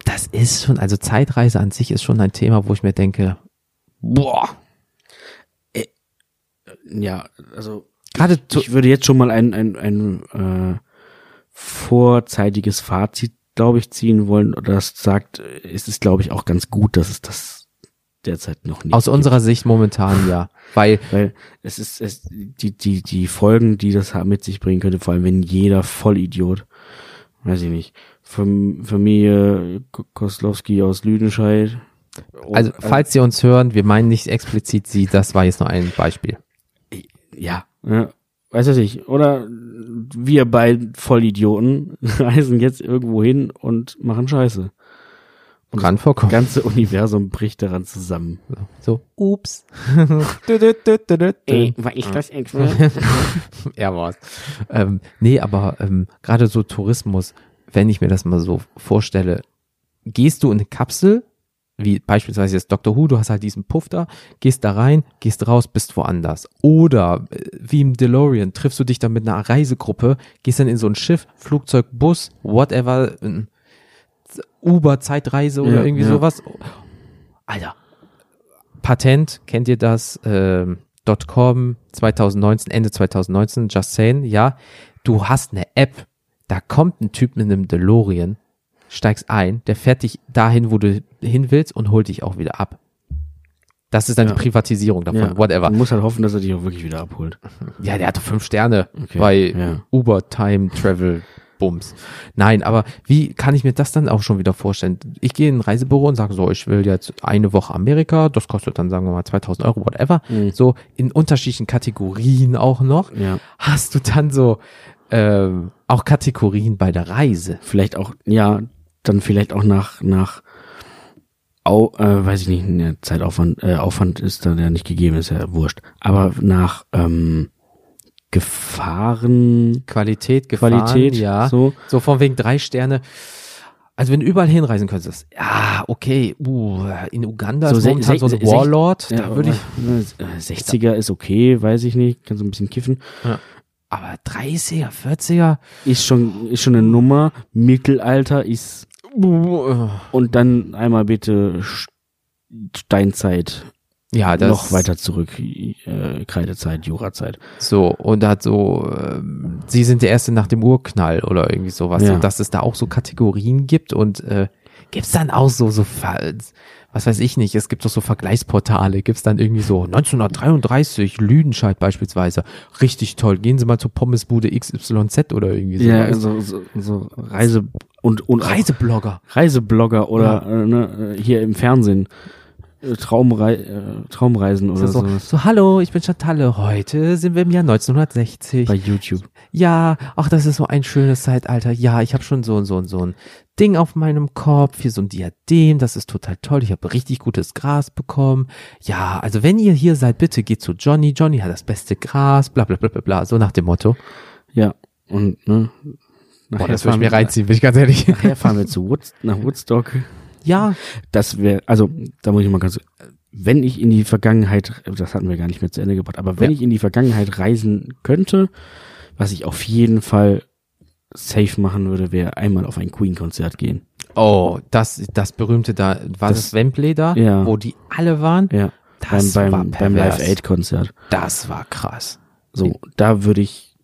das ist schon, also Zeitreise an sich ist schon ein Thema, wo ich mir denke, boah, Ja, also gerade zu, ich würde jetzt schon mal ein, ein, ein äh, vorzeitiges Fazit, glaube ich, ziehen wollen. Das sagt, äh, es ist, glaube ich, auch ganz gut, dass es das derzeit noch nicht aus gibt. unserer Sicht momentan ja, weil Weil es ist, es, die, die, die Folgen, die das mit sich bringen könnte, vor allem wenn jeder Vollidiot, weiß ich nicht, Familie Koslowski aus Lüdenscheid. Also, Oh, falls Sie uns hören, wir meinen nicht explizit Sie, das war jetzt nur ein Beispiel. ja, ja, weiß ich nicht. Oder wir beiden Vollidioten reisen jetzt irgendwo hin und machen Scheiße. Und Kann das vorkommen. ganze Universum bricht daran zusammen. So, ups. War ich das etwa? er war's. Ähm, nee, aber ähm, gerade so Tourismus, wenn ich mir das mal so vorstelle, gehst du in eine Kapsel, wie beispielsweise jetzt Dr. Who, du hast halt diesen Puff da, gehst da rein, gehst raus, bist woanders. Oder äh, wie im DeLorean, triffst du dich dann mit einer Reisegruppe, gehst dann in so ein Schiff, Flugzeug, Bus, whatever, Uber, Zeitreise oder Ja, irgendwie ja. sowas. Alter, Patent, kennt ihr das? Ähm, .com 2019, Ende 2019, just saying, ja, du hast eine App, da kommt ein Typ mit einem DeLorean, steigst ein, der fährt dich dahin, wo du hin willst und holt dich auch wieder ab. Das ist dann Ja. die Privatisierung davon, Ja, whatever. Man muss halt hoffen, dass er dich auch wirklich wieder abholt. Ja, der hatte fünf Sterne Okay, bei ja. Uber Time Travel Bums. Nein, aber wie kann ich mir das dann auch schon wieder vorstellen? Ich gehe in ein Reisebüro und sage so, ich will jetzt eine Woche Amerika, das kostet dann sagen wir mal 2000 Euro, whatever. Mhm. So in unterschiedlichen Kategorien auch noch. Ja. Hast du dann so ähm, auch Kategorien bei der Reise? Vielleicht auch, ja, dann vielleicht auch nach, nach, au, äh, weiß ich nicht, ne, Zeitaufwand, äh, Aufwand ist da ja nicht gegeben, ist ja wurscht. Aber nach, ähm, Gefahren, Qualität, Gefahren, Qualität, ja. So. so. von wegen drei Sterne. Also wenn du überall hinreisen könntest, ja, okay, uh, in Uganda So ist momentan so ein Warlord, Ja, da würde ich, äh, 60er ist okay, weiß ich nicht, kann so ein bisschen kiffen. Aber 30er, 40er, Ist schon, ist schon eine Nummer. Mittelalter ist, und dann einmal bitte Steinzeit, ja, das noch weiter zurück, äh, Kreidezeit, Jurazeit. So, und hat so, ähm, sie sind der Erste nach dem Urknall oder irgendwie sowas. Ja. Und dass es da auch so Kategorien gibt und äh, gibt's dann auch so, so, was weiß ich nicht, es gibt doch so Vergleichsportale, gibt's dann irgendwie so 1933, Lüdenscheid beispielsweise, richtig toll, gehen Sie mal zur Pommesbude XYZ oder irgendwie so. Ja, so, so, so Reise und, und Reiseblogger. Reiseblogger oder äh, ne, äh, hier im Fernsehen. Äh, Traumrei äh, Traumreisen oder So, so, so, hallo, ich bin Chantalle, heute sind wir im Jahr 1960. Bei YouTube. Ja, ach, das ist so ein schönes Zeitalter. Ja, ich habe schon so und so und so ein Ding auf meinem Kopf, hier so ein Diadem, das ist total toll. Ich habe richtig gutes Gras bekommen. Ja, also wenn ihr hier seid, bitte geht zu Johnny. Johnny hat das beste Gras, bla bla bla bla bla, so nach dem Motto. Ja. Und, ne? Boah, das würde ich mir reinziehen, bin ich ganz ehrlich. Nachher fahren wir zu nach Woodstock. Ja, Das wäre, also, da muss ich mal ganz, wenn ich in die Vergangenheit, das hatten wir gar nicht mehr zu Ende gebracht, aber wenn Ja. ich in die Vergangenheit reisen könnte, was ich auf jeden Fall safe machen würde, wäre einmal auf ein Queen-Konzert gehen. oh, das, das berühmte da, war das, Das- Wembley da, Ja. wo die alle waren? Ja. Das beim, war beim, beim pervers. Live-Aid-Konzert. Das war krass. So, da würde ich,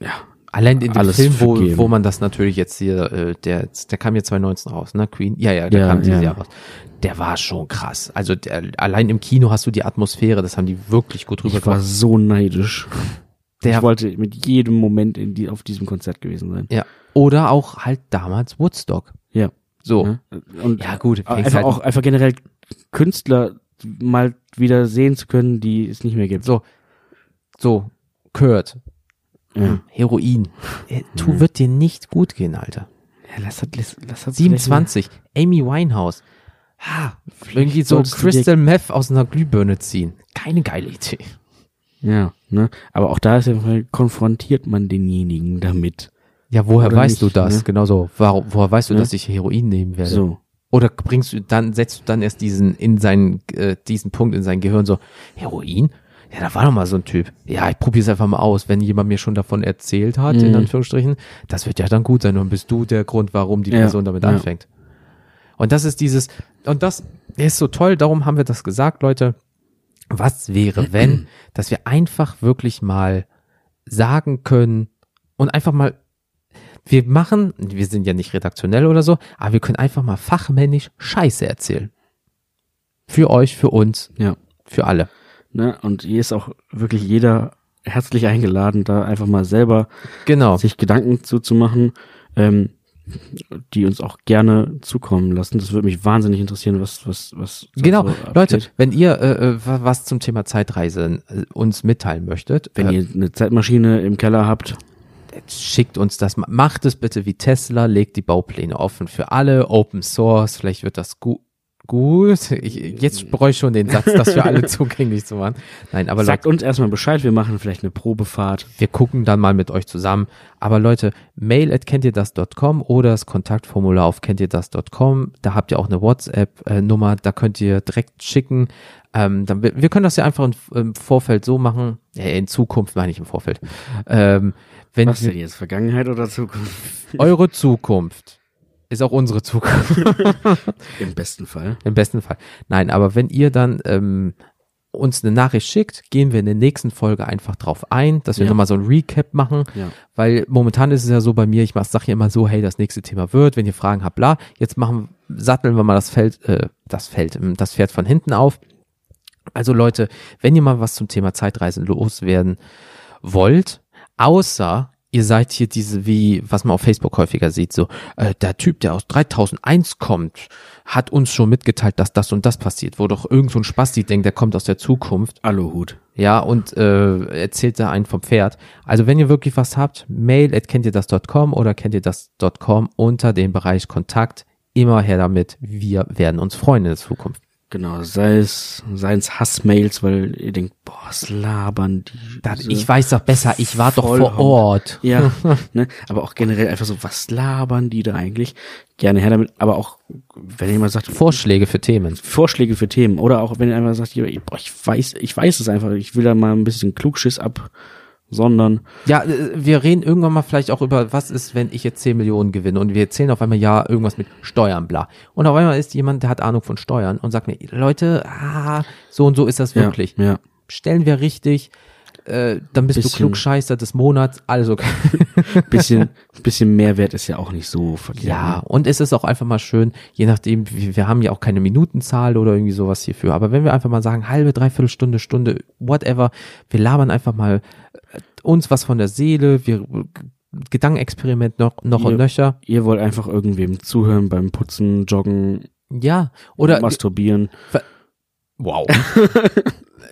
ja, Allein in dem Alles Film, wo, vergeben. wo man das natürlich jetzt hier, äh, der, der kam hier 2019 raus, ne? Queen? Ja, ja, der Ja, kam dieses ja. Jahr raus. Der war schon krass. Also der, allein im Kino hast du die Atmosphäre, das haben die wirklich gut ich war rübergebracht. so neidisch. Der, ich wollte mit jedem Moment in die, auf diesem Konzert gewesen sein. ja. Oder auch halt damals Woodstock. Ja. So. Ne? Und Ja, gut, einfach halt- auch einfach generell Künstler mal wieder sehen zu können, die es nicht mehr gibt. So. So. Kurt. Ja. Heroin. Äh, Tu Mhm. wird dir nicht gut gehen, Alter. Ja, lass lass, lass hat 27. Amy Winehouse. Ha, irgendwie so Crystal Meth aus einer Glühbirne ziehen. Keine geile Idee. Ja, ne? Aber auch da ist ja, konfrontiert man denjenigen damit. Ja, woher Oder weißt nicht, du das? ne? Genau so. Warum, woher weißt du, Ne? dass ich Heroin nehmen werde? So. Oder bringst du dann, setzt du dann erst diesen in seinen, äh, diesen Punkt in sein Gehirn so, Heroin? Ja, da war doch mal so ein Typ. Ja, ich probiere es einfach mal aus. Wenn jemand mir schon davon erzählt hat, in Mhm. Anführungsstrichen, das wird ja dann gut sein. Und bist du der Grund, warum die Ja, Person damit ja. anfängt. Und das ist dieses, und das ist so toll, darum haben wir das gesagt, Leute. Was wäre, wenn, dass wir einfach wirklich mal sagen können und einfach mal, wir machen, wir sind ja nicht redaktionell oder so, aber wir können einfach mal fachmännisch Scheiße erzählen. Für euch, für uns, Ja. für alle. Ne? Und hier ist auch wirklich jeder herzlich eingeladen, da einfach mal selber Genau. sich Gedanken zuzumachen, ähm, die uns auch gerne zukommen lassen. Das würde mich wahnsinnig interessieren, was, was, was. Genau, so. Leute, wenn ihr äh, äh, wa- was zum Thema Zeitreisen äh, uns mitteilen möchtet, Wenn äh, ihr eine Zeitmaschine im Keller habt, schickt uns das, ma- macht es bitte wie Tesla, legt die Baupläne offen für alle, Open Source, vielleicht wird das gut. Gut, ich, jetzt bereue ich schon den Satz, das für alle zugänglich zu machen. Nein, aber sagt Leute, uns erstmal Bescheid, wir machen vielleicht eine Probefahrt. wir gucken dann mal mit euch zusammen. Aber Leute, mail at kennt ihr das.com oder das Kontaktformular auf kennt ihr das.com. Da habt ihr auch eine WhatsApp-Nummer, da könnt ihr direkt schicken. Ähm, dann, wir wir können das ja einfach im, im Vorfeld so machen, ja, in Zukunft meine ich im Vorfeld. Ähm, wenn Was denn jetzt, Vergangenheit oder Zukunft? eure Zukunft ist auch unsere Zukunft. Im besten Fall. Im besten Fall. Nein, aber wenn ihr dann ähm, uns eine Nachricht schickt, gehen wir in der nächsten Folge einfach drauf ein, dass wir Ja. nochmal so ein Recap machen. Ja. Weil momentan ist es ja so bei mir, ich sage ja immer so, hey, das nächste Thema wird, wenn ihr Fragen habt, bla, jetzt machen, satteln wir mal das Feld, äh, das Feld, ähm, das Pferd von hinten auf. Also Leute, wenn ihr mal was zum Thema Zeitreisen loswerden wollt, außer ihr seid hier diese, wie, was man auf Facebook häufiger sieht, so, äh, der Typ, der aus 3001 kommt, hat uns schon mitgeteilt, dass das und das passiert, wo doch irgend so ein Spasti denkt, der kommt aus der Zukunft. Aluhut. Ja, und äh, erzählt da einen vom Pferd. Also wenn ihr wirklich was habt, mail at kennt ihr das.com oder kennt ihr das.com unter dem Bereich Kontakt. Immer her damit. Wir werden uns freuen in der Zukunft. Genau, sei es, seien es Hassmails, weil ihr denkt, boah, was labern die. Das, ich weiß doch besser, ich war doch vor. Ort. Ja, ne, aber auch generell einfach so, was labern die da eigentlich? Gerne her damit, aber auch, wenn jemand sagt, Vorschläge für Themen. Vorschläge für Themen oder auch wenn ihr einfach sagt, boah, ich weiß, ich weiß es einfach, ich will da mal ein bisschen Klugschiss absondern. Ja, äh, wir reden irgendwann mal vielleicht auch über, was ist, wenn ich jetzt 10 Millionen gewinne und wir erzählen auf einmal ja irgendwas mit Steuern, bla. Und auf einmal ist jemand, der hat Ahnung von Steuern und sagt mir, Leute, ah, so und so ist das wirklich. Ja, ja. Stellen wir richtig, äh, dann bist du Bisschen- Klugscheißer des Monats, okay. Bisschen, bisschen Mehrwert ist ja auch nicht so verkehrt. Ja, ne? und es ist auch einfach mal schön, je nachdem, wir, wir haben ja auch keine Minutenzahl oder irgendwie sowas hierfür, aber wenn wir einfach mal sagen, halbe, dreiviertel Stunde, Stunde, whatever, wir labern einfach mal uns was von der Seele, wir Gedankenexperiment noch, noch und Ihr- nöcher. Ihr wollt einfach irgendwem zuhören beim Putzen, Joggen, Ja, oder masturbieren. wow.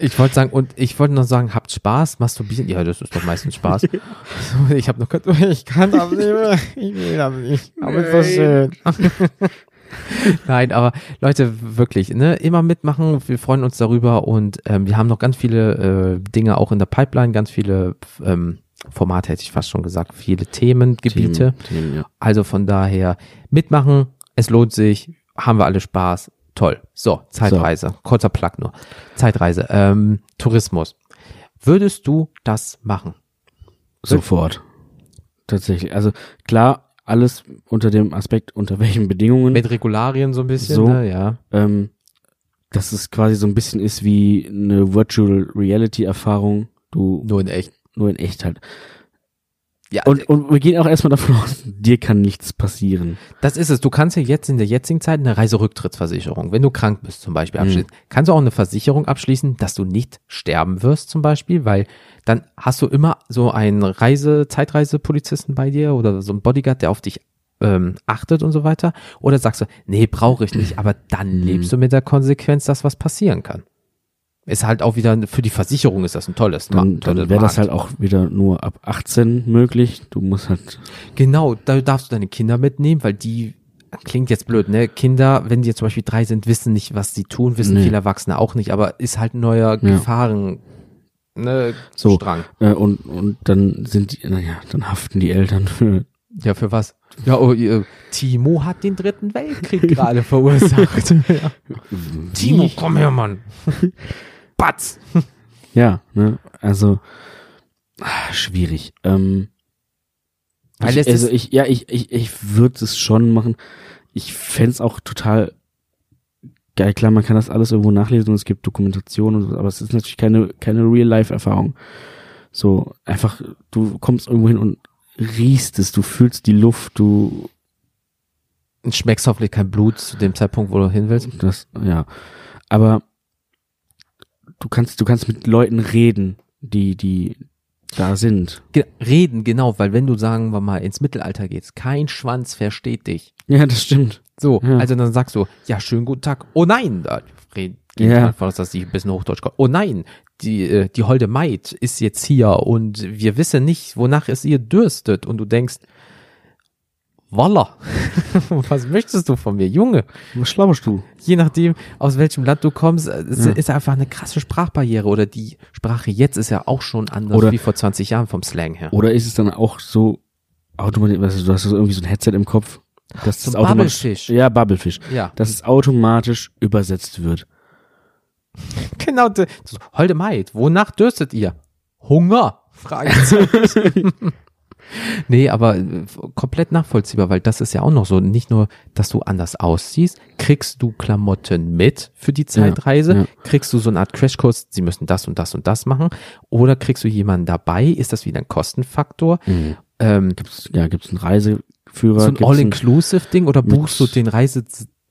Ich wollte sagen, und ich wollte noch sagen, habt Spaß, masturbieren. Ja, das ist doch meistens Spaß. Ich habe noch ich kann das nicht mehr. Ich will das nicht. Aber es war schön. Nein, aber Leute, wirklich, ne, immer mitmachen. Wir freuen uns darüber und ähm, wir haben noch ganz viele äh, Dinge auch in der Pipeline, ganz viele ähm, Formate, hätte ich fast schon gesagt, viele Themengebiete. Themen, Themen, ja. Also von daher mitmachen, es lohnt sich, haben wir alle Spaß, toll. So, Zeitreise, kurzer Plug nur. Zeitreise, ähm, Tourismus. Würdest du das machen? Sofort. Tatsächlich. Also klar, alles unter dem Aspekt, unter welchen Bedingungen. Mit Regularien so ein bisschen, So. ne? ja. ähm, dass es quasi so ein bisschen ist wie eine Virtual Reality Erfahrung. Du Nur in echt. nur in echt halt. Ja, Und, und wir gehen auch erstmal davon aus, dir kann nichts passieren. das ist es. Du kannst ja jetzt in der jetzigen Zeit eine Reiserücktrittsversicherung, wenn du krank bist zum Beispiel, Mhm. abschließen. Kannst du auch eine Versicherung abschließen, dass du nicht sterben wirst zum Beispiel, weil dann hast du immer so einen Reise, Zeitreisepolizisten bei dir oder so einen Bodyguard, der auf dich ähm, achtet und so weiter. Oder sagst du, nee, brauche ich nicht, aber dann lebst du mit der Konsequenz, dass was passieren kann. Ist halt auch wieder, für die Versicherung ist das ein tolles Dann, dann wäre das halt auch wieder nur ab 18 möglich. Du musst halt, Genau, da darfst du deine Kinder mitnehmen, weil die klingt jetzt blöd, ne? Kinder, wenn die jetzt zum Beispiel drei sind, wissen nicht, was sie tun, wissen Nee. viele Erwachsene auch nicht, aber ist halt ein neuer Gefahren, ne, So. Strang. äh, und, und dann sind die, naja, dann haften die Eltern für, Ja, für was? Ja, oh, Timo hat den dritten Weltkrieg gerade verursacht. ja. Timo, komm her, Mann. Batz. ja, ne, also, ah, schwierig. Ähm, Weil ich, es also ich, ja, ich, ich, ich würde es schon machen. Ich fänd's auch total geil. Klar, man kann das alles irgendwo nachlesen und es gibt Dokumentationen und so, aber es ist natürlich keine, keine Real-Life-Erfahrung. So, einfach, du kommst irgendwo hin und riechst es, du fühlst die Luft, du, Schmeckst hoffentlich kein Blut zu dem Zeitpunkt, wo du hin willst. das, ja. Aber du kannst, du kannst mit Leuten reden, die, die da sind. Ge reden, genau, weil wenn du, sagen wir mal, ins Mittelalter gehst, kein Schwanz versteht dich. Ja, das stimmt. So, Ja. also dann sagst du, ja, schönen guten Tag. Oh nein, da red- gehen Ja. davon aus, dass die ein bisschen Hochdeutsch kommen. Oh nein, die, äh, die holde Maid ist jetzt hier und wir wissen nicht, wonach es ihr dürstet. Und du denkst, Walla, was möchtest du von mir, Junge? Was schlauberst du? Je nachdem, aus welchem Land du kommst, äh, es Ja. ist einfach eine krasse Sprachbarriere oder die Sprache jetzt ist ja auch schon anders Oder- wie vor 20 Jahren vom Slang her. Oder ist es dann auch so automatisch, weißt du, du hast so irgendwie so ein Headset im Kopf, dass So das automatisch, Bubblefish. ja, Bubblefish, Ja, dass es automatisch übersetzt wird. genau. Holde Maid, wonach dürstet ihr? Hunger? Fragezeichen. nee, aber äh, komplett nachvollziehbar, weil das ist ja auch noch so, nicht nur, dass du anders aussiehst, kriegst du Klamotten mit für die Zeitreise, ja. kriegst du so eine Art Crashkurs, sie müssen das und das und das machen, oder kriegst du jemanden dabei, ist das wieder ein Kostenfaktor? Ähm, Gibt's, ja, gibt's einen Reiseführer? so ein All-Inclusive-Ding oder buchst du den Reise,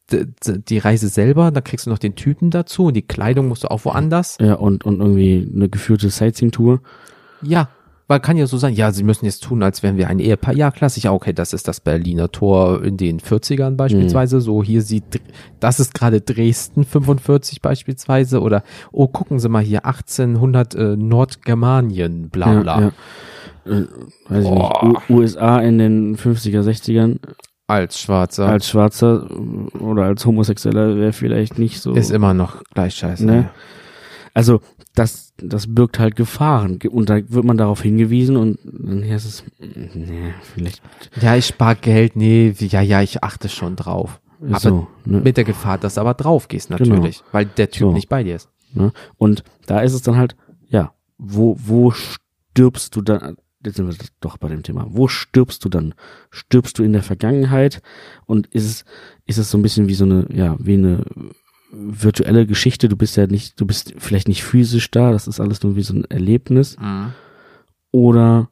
die Reise selber, dann kriegst du noch den Typen dazu und die Kleidung musst du auch woanders. Ja, und, und irgendwie eine geführte Sightseeing-Tour. Ja, weil kann ja so sein, ja, sie müssen jetzt tun, als wären wir ein Ehepaar. Ja, klassisch, okay, das ist das Berliner Tor in den 40ern beispielsweise. So, hier sieht, das ist gerade Dresden 45 beispielsweise. Oder, oh, gucken Sie mal hier, 1800 äh, Nordgermanien, bla bla. Ja, ja. Äh, weiß ich nicht. U USA in den 50er, 60ern. Als Schwarzer Als Schwarzer oder als Homosexueller wäre vielleicht nicht so. ist immer noch gleich scheiße. Ne? Also das, das birgt halt Gefahren und da wird man darauf hingewiesen und dann heißt es, nee, vielleicht Ja, ich spar Geld, nee, ja, ja, ich achte schon drauf. Aber so. Ne? mit der Gefahr, dass du aber drauf gehst natürlich, weil der Typ So. nicht bei dir ist. Ne? Und da ist es dann halt, ja, wo, wo stirbst du dann, jetzt sind wir doch bei dem Thema, wo stirbst du dann? Stirbst du in der Vergangenheit und ist es, ist es so ein bisschen wie so eine, ja, wie eine virtuelle Geschichte, du bist ja nicht, du bist vielleicht nicht physisch da, das ist alles nur wie so ein Erlebnis, oder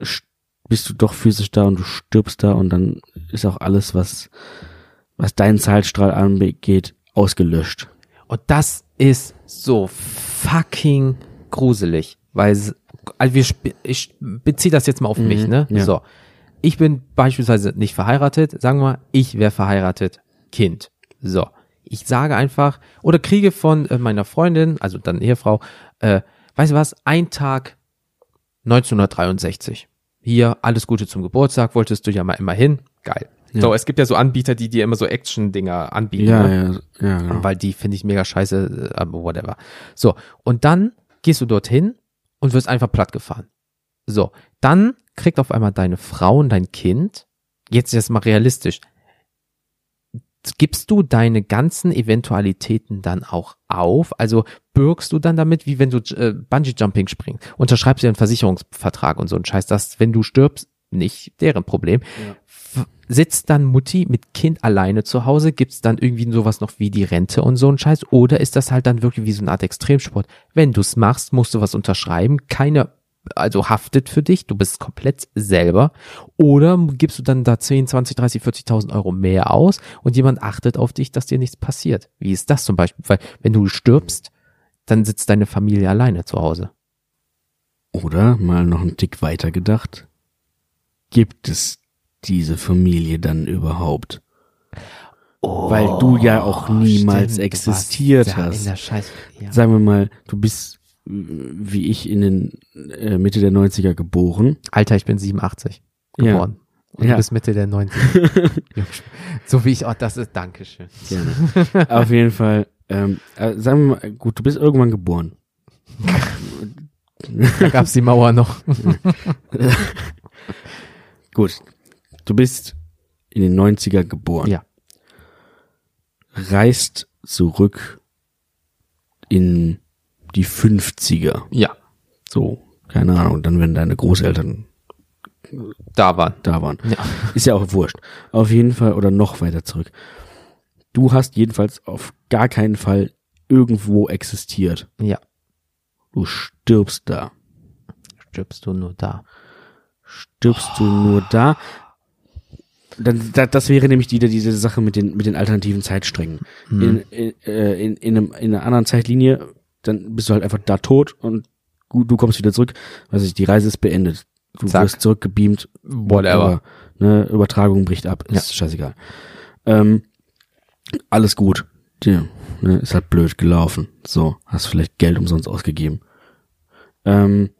st- bist du doch physisch da und du stirbst da und dann ist auch alles, was, was deinen Zeitstrahl angeht, ausgelöscht. Und das ist so fucking gruselig, weil also wir, ich beziehe das jetzt mal auf mich, ne? ja. So. Ich bin beispielsweise nicht verheiratet, sagen wir mal, ich wäre verheiratet, Kind. So. Ich sage einfach, oder kriege von äh, meiner Freundin, also dann Ehefrau, äh, weißt du was, ein Tag 1963. Hier, alles Gute zum Geburtstag, wolltest du ja mal immer hin. Geil. So, es gibt ja so Anbieter, die dir immer so Action-Dinger anbieten. Ja, ne? ja, ja, genau. weil die finde ich mega scheiße, äh, aber whatever. So, und dann gehst du dorthin und wirst einfach platt gefahren. So, dann kriegt auf einmal deine Frau und dein Kind, jetzt jetzt mal realistisch, gibst du deine ganzen Eventualitäten dann auch auf? Also bürgst du dann damit, wie wenn du äh, Bungee-Jumping springst, unterschreibst dir einen Versicherungsvertrag und so ein Scheiß, dass wenn du stirbst, nicht deren Problem. F- Sitzt dann Mutti mit Kind alleine zu Hause? Gibt's dann irgendwie sowas noch wie die Rente und so ein Scheiß? Oder ist das halt dann wirklich wie so eine Art Extremsport? Wenn du's machst, musst du was unterschreiben. Keiner, also haftet für dich. Du bist komplett selber. Oder gibst du dann da 10, 20, 30, 40.000 Euro mehr aus und jemand achtet auf dich, dass dir nichts passiert? Wie ist das zum Beispiel? Weil wenn du stirbst, dann sitzt deine Familie alleine zu Hause. Oder mal noch einen Tick weiter gedacht. Gibt es diese Familie dann überhaupt? Weil du ja auch niemals Stimmt, existiert hast. Ja. Sagen wir mal, du bist wie ich in den äh, Mitte der 90er geboren. Alter, ich bin 87 Ja. geboren. Und Ja. du bist Mitte der 90er. so wie ich, oh, das ist, Dankeschön. Gerne. Auf jeden Fall, ähm, äh, sagen wir mal, gut, du bist irgendwann geboren. Da gab's die Mauer noch. Gut, du bist in den 90er geboren. Ja. Reist zurück in die 50er. Ja, So, keine Ahnung, dann wenn deine Großeltern da waren. da waren. Ja. Ist ja auch wurscht. Auf jeden Fall oder noch weiter zurück. Du hast jedenfalls auf gar keinen Fall irgendwo existiert. Ja, Du stirbst da. stirbst du nur da. Stirbst du nur da. Dann, da, das wäre nämlich wieder diese Sache mit den, mit den alternativen Zeitsträngen. In, in, äh, in, in, einem, in einer anderen Zeitlinie, dann bist du halt einfach da tot und gut, du kommst wieder zurück. Weiß ich, die Reise ist beendet. Du Zack. wirst zurückgebeamt. Whatever. Ne, Übertragung bricht ab. Ist scheißegal. Ähm, alles gut. Ja, ne, ist halt blöd gelaufen. So, hast vielleicht Geld umsonst ausgegeben. Ähm,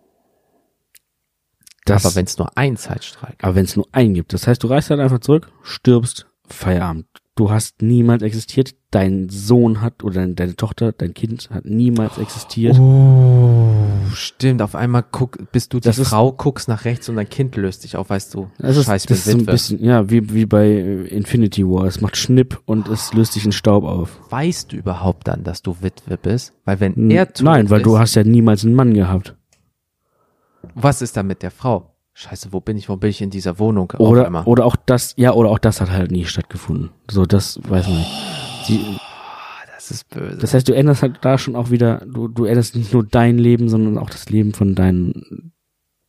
das, Aber wenn es nur ein Zeitstrahl gibt. aber wenn es nur einen gibt, das heißt, du reist halt einfach zurück, stirbst, Feierabend. Du hast niemals existiert, dein Sohn hat oder deine, Tochter, dein Kind hat niemals existiert. Oh, stimmt. Auf einmal guck, bist du die Das ist- Frau, guckst nach rechts und dein Kind löst dich auf, weißt du. Das ist, Scheiß, ich das ist ein bisschen, ja, wie, wie bei äh, Infinity War. Es macht Schnipp und es löst sich in Staub auf. Weißt du überhaupt dann, dass du Witwe bist? Weil wenn er tot Nein, weil ist, du hast ja niemals einen Mann gehabt. was ist da mit der Frau? Scheiße, wo bin ich? Wo bin ich in dieser Wohnung? Oder, oder auch das, ja, oder auch das hat halt nie stattgefunden. So, das weiß man nicht. Die, das ist böse. das heißt, du änderst halt da schon auch wieder, du, du änderst nicht nur dein Leben, sondern auch das Leben von deinen,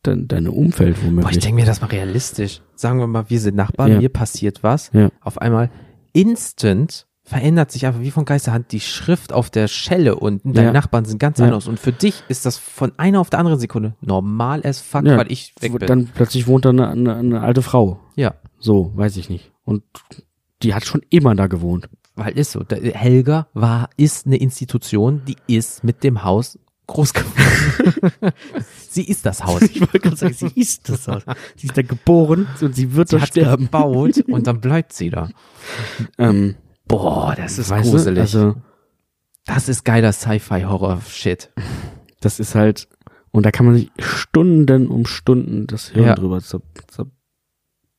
dein, deinem Umfeld Boah, ich womöglich. denke mir das mal realistisch. Sagen wir mal, wir sind Nachbarn, Ja. mir passiert was. Ja. Auf einmal instant verändert sich einfach wie von Geisterhand die Schrift auf der Schelle unten. Deine Ja. Nachbarn sind ganz Ja. anders. Und für dich ist das von einer auf der anderen Sekunde normal as fuck, Ja, weil ich weg bin. Dann plötzlich wohnt da eine, eine, eine alte Frau. ja, So, weiß ich nicht. Und die hat schon immer da gewohnt. weil ist so. Helga war, ist eine Institution, die ist mit dem Haus groß geworden. sie ist das Haus. Ich wollte gerade sagen, sie ist das Haus. Sie ist da geboren und sie wird Sie da hat sterben. gebaut und dann bleibt sie da. Ähm, Boah, das ist weißt du, gruselig. Also, das ist geiler Sci-Fi-Horror-Shit. das ist halt, und da kann man sich Stunden um Stunden das Hirn Ja. drüber zer-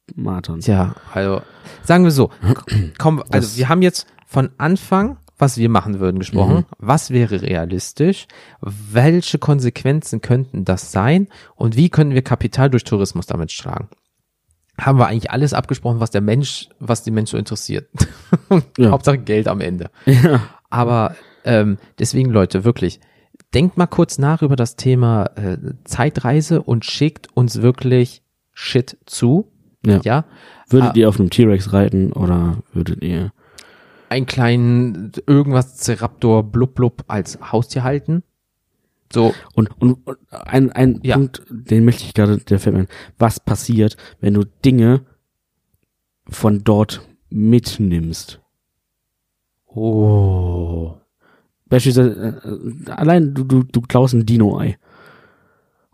zermartern. Tja, also sagen wir so, komm, also Das- wir haben jetzt von Anfang, was wir machen würden, gesprochen. Was wäre realistisch? Welche Konsequenzen könnten das sein? Und wie können wir Kapital durch Tourismus damit schlagen? Haben wir eigentlich alles abgesprochen, was der Mensch, was die Menschen so interessiert. Ja. Hauptsache Geld am Ende. Ja. Aber ähm, deswegen, Leute, wirklich, denkt mal kurz nach über das Thema äh, Zeitreise und schickt uns wirklich Shit zu. Ja. ja? Würdet Ah. ihr auf einem T-Rex reiten oder würdet ihr, einen kleinen irgendwas Ceraptor blub blub als Haustier halten. So, und, und, und ein, ein Ja. Punkt, den möchte ich gerade, der fällt mir ein. Was passiert, wenn du Dinge von dort mitnimmst? oh. Beispielsweise, äh, allein du, du, du klaust ein Dino-Ei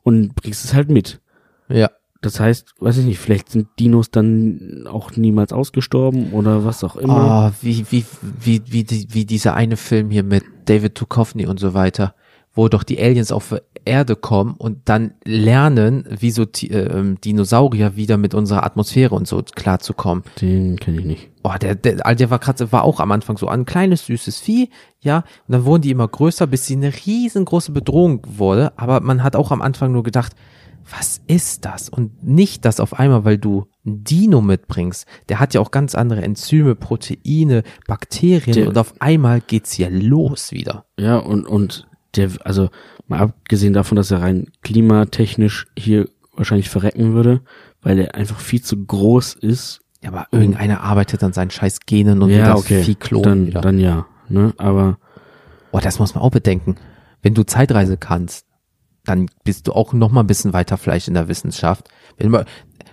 und bringst es halt mit. Ja. Das heißt, weiß ich nicht, vielleicht sind Dinos dann auch niemals ausgestorben oder was auch immer. Oh, wie, wie, wie, wie, die- wie dieser eine Film hier mit David Duchovny und so weiter, wo doch die Aliens auf Erde kommen und dann lernen, wie so äh, ähm, Dinosaurier wieder mit unserer Atmosphäre und so klarzukommen. Den kenne ich nicht. Oh, der, der, der war gerade, war auch am Anfang so ein kleines, süßes Vieh, ja. Und dann wurden die immer größer, bis sie eine riesengroße Bedrohung wurde. Aber man hat auch am Anfang nur gedacht, was ist das? Und nicht das auf einmal, weil du ein Dino mitbringst. Der hat ja auch ganz andere Enzyme, Proteine, Bakterien Der- und auf einmal geht's hier los wieder. Ja, und, und der, also mal abgesehen davon, dass er rein klimatechnisch hier wahrscheinlich verrecken würde, weil er einfach viel zu groß ist. Ja, aber irgendeiner arbeitet an seinen scheiß Genen und will das Vieh klonen dann, wieder. dann ja, ne, aber Oh, das muss man auch bedenken. Wenn du Zeitreise kannst, dann bist du auch noch mal ein bisschen weiter vielleicht in der Wissenschaft. Wenn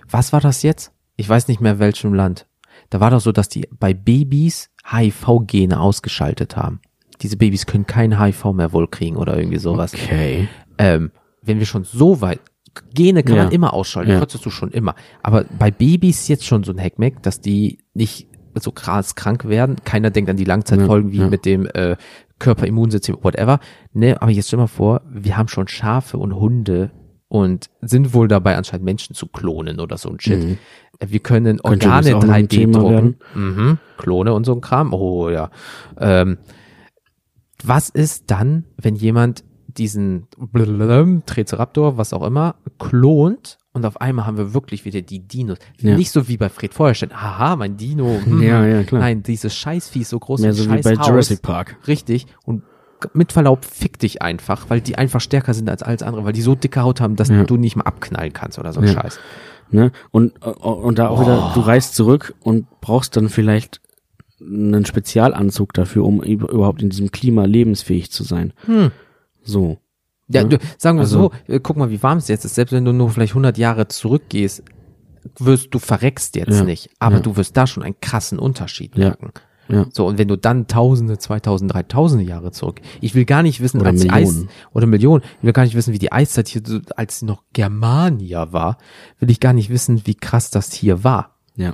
was war das jetzt? Ich weiß nicht mehr welchem Land. Da war doch so, dass die bei Babys HIV-Gene ausgeschaltet haben. Diese Babys können kein HIV mehr wohl kriegen oder irgendwie sowas. okay. Ähm, wenn wir schon so weit, Gene kann Ja. man immer ausschalten, Ja. konntest du schon immer. Aber bei Babys jetzt schon so ein Hackmack, dass die nicht so krass krank werden. Keiner denkt an die Langzeitfolgen wie Ja, ja. mit dem äh, Körperimmunsystem, whatever. Ne, aber jetzt stell mal vor, wir haben schon Schafe und Hunde und sind wohl dabei, anscheinend Menschen zu klonen oder so ein Shit. Mhm. Äh, Wir können Organe übrigens auch noch ein 3D Thema drucken. Mhm. Klone und so ein Kram. Oh ja. Ähm, was ist dann, wenn jemand diesen Triceraptor, was auch immer, klont und auf einmal haben wir wirklich wieder die Dinos. Ja. Nicht so wie bei Fred Feuerstein. Haha, mein Dino. hm. Ja, ja, klar. Nein, dieses Scheißvieh ist so groß Mehr wie so wie bei Haus. Jurassic Park. Richtig. Und mit Verlaub fick dich einfach, weil die einfach stärker sind als alles andere, weil die so dicke Haut haben, dass Ja. du nicht mal abknallen kannst oder so ein Ja. Scheiß. Ne? Und, und da auch wieder, du reist zurück und brauchst dann vielleicht einen Spezialanzug dafür, um über- überhaupt in diesem Klima lebensfähig zu sein. Hm. So. Ja, Ja. du, sagen wir Also- so, äh, guck mal, wie warm es jetzt ist. Selbst wenn du nur vielleicht 100 Jahre zurückgehst, wirst du verreckst jetzt Ja. nicht. Aber Ja. du wirst da schon einen krassen Unterschied merken. Ja. So, und wenn du dann Tausende, Zweitausende, Dreitausende Jahre zurück, ich will gar nicht wissen, Oder als die Eis, Millionen. oder Millionen, ich will gar nicht wissen, wie die Eiszeit hier, als noch Germania war, will ich gar nicht wissen, wie krass das hier war. Ja.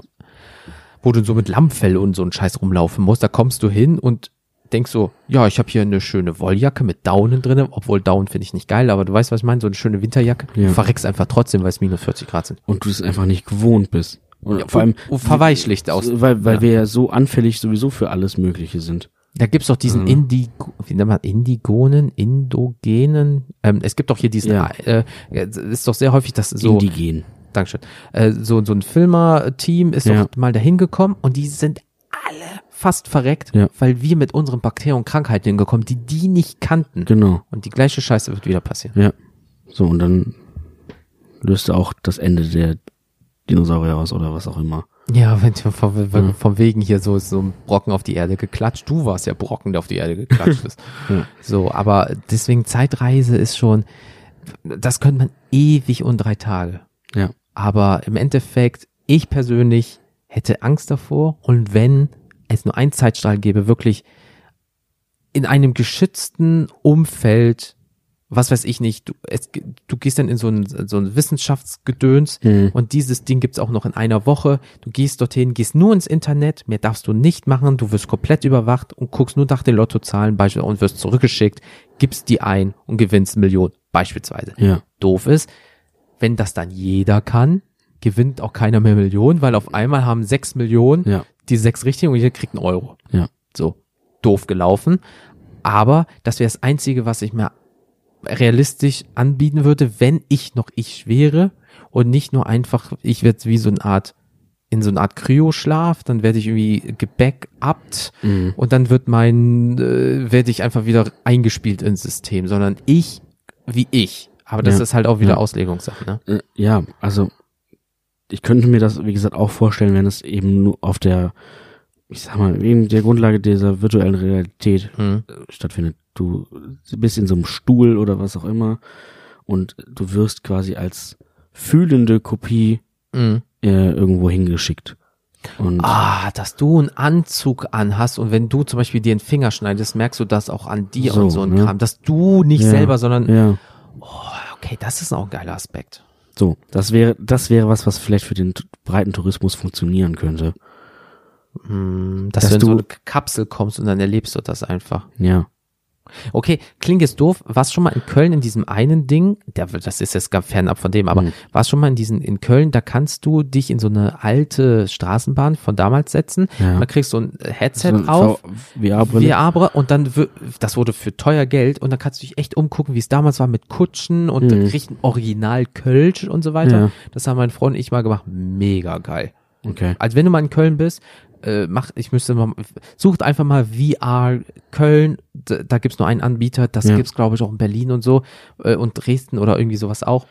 Wo du so mit Lammfell und so ein Scheiß rumlaufen musst, da kommst du hin und denkst so, ja, ich habe hier eine schöne Wolljacke mit Daunen drinne, obwohl Daunen finde ich nicht geil, aber du weißt, was ich meine, so eine schöne Winterjacke, Ja. du verreckst einfach trotzdem, weil es minus 40 Grad sind. Und du es einfach nicht gewohnt bist. Und Ja, vor allem, verweichlicht aus. weil, weil ja. wir ja so anfällig sowieso für alles Mögliche sind. Da gibt's doch diesen Mhm. Indigo, wie nennt man, Indigonen, Indogenen, ähm, es gibt doch hier diesen, Ja. äh, es ist doch sehr häufig, dass so, Indigen. Dankeschön, äh, so, so ein Filmer-Team ist Ja. doch mal dahin gekommen und die sind alle fast verreckt, Ja. weil wir mit unseren Bakterien und Krankheiten hingekommen, die die nicht kannten. Genau. Und die gleiche Scheiße wird wieder passieren. Ja. So, und dann löst du auch das Ende der Dinosaurier aus oder was auch immer. Ja, wenn du vom, Ja. vom Wegen hier so, so ein Brocken auf die Erde geklatscht. Du warst ja Brocken, der auf die Erde geklatscht ist. Ja. So, aber deswegen Zeitreise ist schon, das könnte man ewig und drei Tage. Ja. Aber im Endeffekt, ich persönlich hätte Angst davor und wenn es nur einen Zeitstrahl gäbe, wirklich in einem geschützten Umfeld was weiß ich nicht, du, es, du gehst dann in so ein, so ein Wissenschaftsgedöns Mhm. und dieses Ding gibt's auch noch in einer Woche. Du gehst dorthin, gehst nur ins Internet, mehr darfst du nicht machen, du wirst komplett überwacht und guckst nur nach den Lottozahlen beispielsweise und wirst zurückgeschickt, gibst die ein und gewinnst Millionen beispielsweise. Ja. Doof ist, wenn das dann jeder kann, gewinnt auch keiner mehr Millionen, weil auf einmal haben sechs Millionen Ja. die sechs Richtigen und jeder kriegt einen Euro. Ja. So, doof gelaufen. Aber das wäre das Einzige, was ich mir realistisch anbieten würde, wenn ich noch ich wäre und nicht nur einfach, ich werde wie so eine Art, in so eine Art Kryoschlaf, dann werde ich irgendwie gebackupt Mhm. und dann wird mein, äh, werde ich einfach wieder eingespielt ins System, sondern ich wie ich. Aber das Ja. ist halt auch wieder Ja. Auslegungssache, ne? Äh, ja, also ich könnte mir das, wie gesagt, auch vorstellen, wenn es eben nur auf der, ich sag mal, wegen der Grundlage dieser virtuellen Realität Hm. äh, stattfindet. Du bist in so einem Stuhl oder was auch immer und du wirst quasi als fühlende Kopie Hm. äh, irgendwo hingeschickt. Und Ah, dass du einen Anzug anhast und wenn du zum Beispiel dir den Finger schneidest, merkst du das auch an dir So, und so ein ne? Kram. Dass du nicht Ja. selber, sondern, ja, okay, das ist auch ein geiler Aspekt. so, das wäre, das wäre was, was vielleicht für den breiten Tourismus funktionieren könnte. Hm, dass, Dass du in so eine Kapsel kommst und dann erlebst du das einfach. Ja, Okay, klingt jetzt doof. Warst schon mal in Köln in diesem einen Ding? Der, das ist jetzt ganz fernab von dem, aber Mhm. warst schon mal in diesen, in Köln, da kannst du dich in so eine alte Straßenbahn von damals setzen. Ja. Dann kriegst du ein Headset So auf. VR-Brille. Und dann, das wurde für teuer Geld und dann kannst du dich echt umgucken, wie es damals war mit Kutschen und Mhm. richten Original Kölsch und so weiter. Ja. Das haben mein Freund und ich mal gemacht. Mega geil. Okay. Also wenn du mal in Köln bist, äh, mach, ich müsste mal, sucht einfach mal VR Köln, da, da gibt's nur einen Anbieter, das Ja. gibt's glaube ich auch in Berlin und so äh, und Dresden oder irgendwie sowas auch.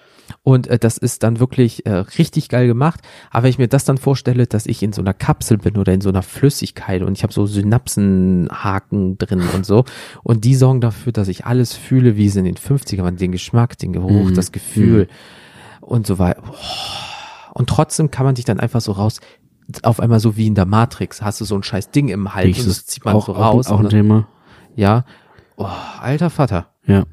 Und äh, das ist dann wirklich äh, richtig geil gemacht. Aber wenn ich mir das dann vorstelle, dass ich in so einer Kapsel bin oder in so einer Flüssigkeit und ich habe so Synapsenhaken drin und so und die sorgen dafür, dass ich alles fühle, wie es in den 50er waren, den Geschmack, den Geruch, Mhm. das Gefühl und so weiter. Und trotzdem kann man dich dann einfach so raus, auf einmal so wie in der Matrix, hast du so ein scheiß Ding im Hals Riechst und das zieht man auch, so auch, raus. auch ein und, Thema. ja, oh, alter Vater. Ja.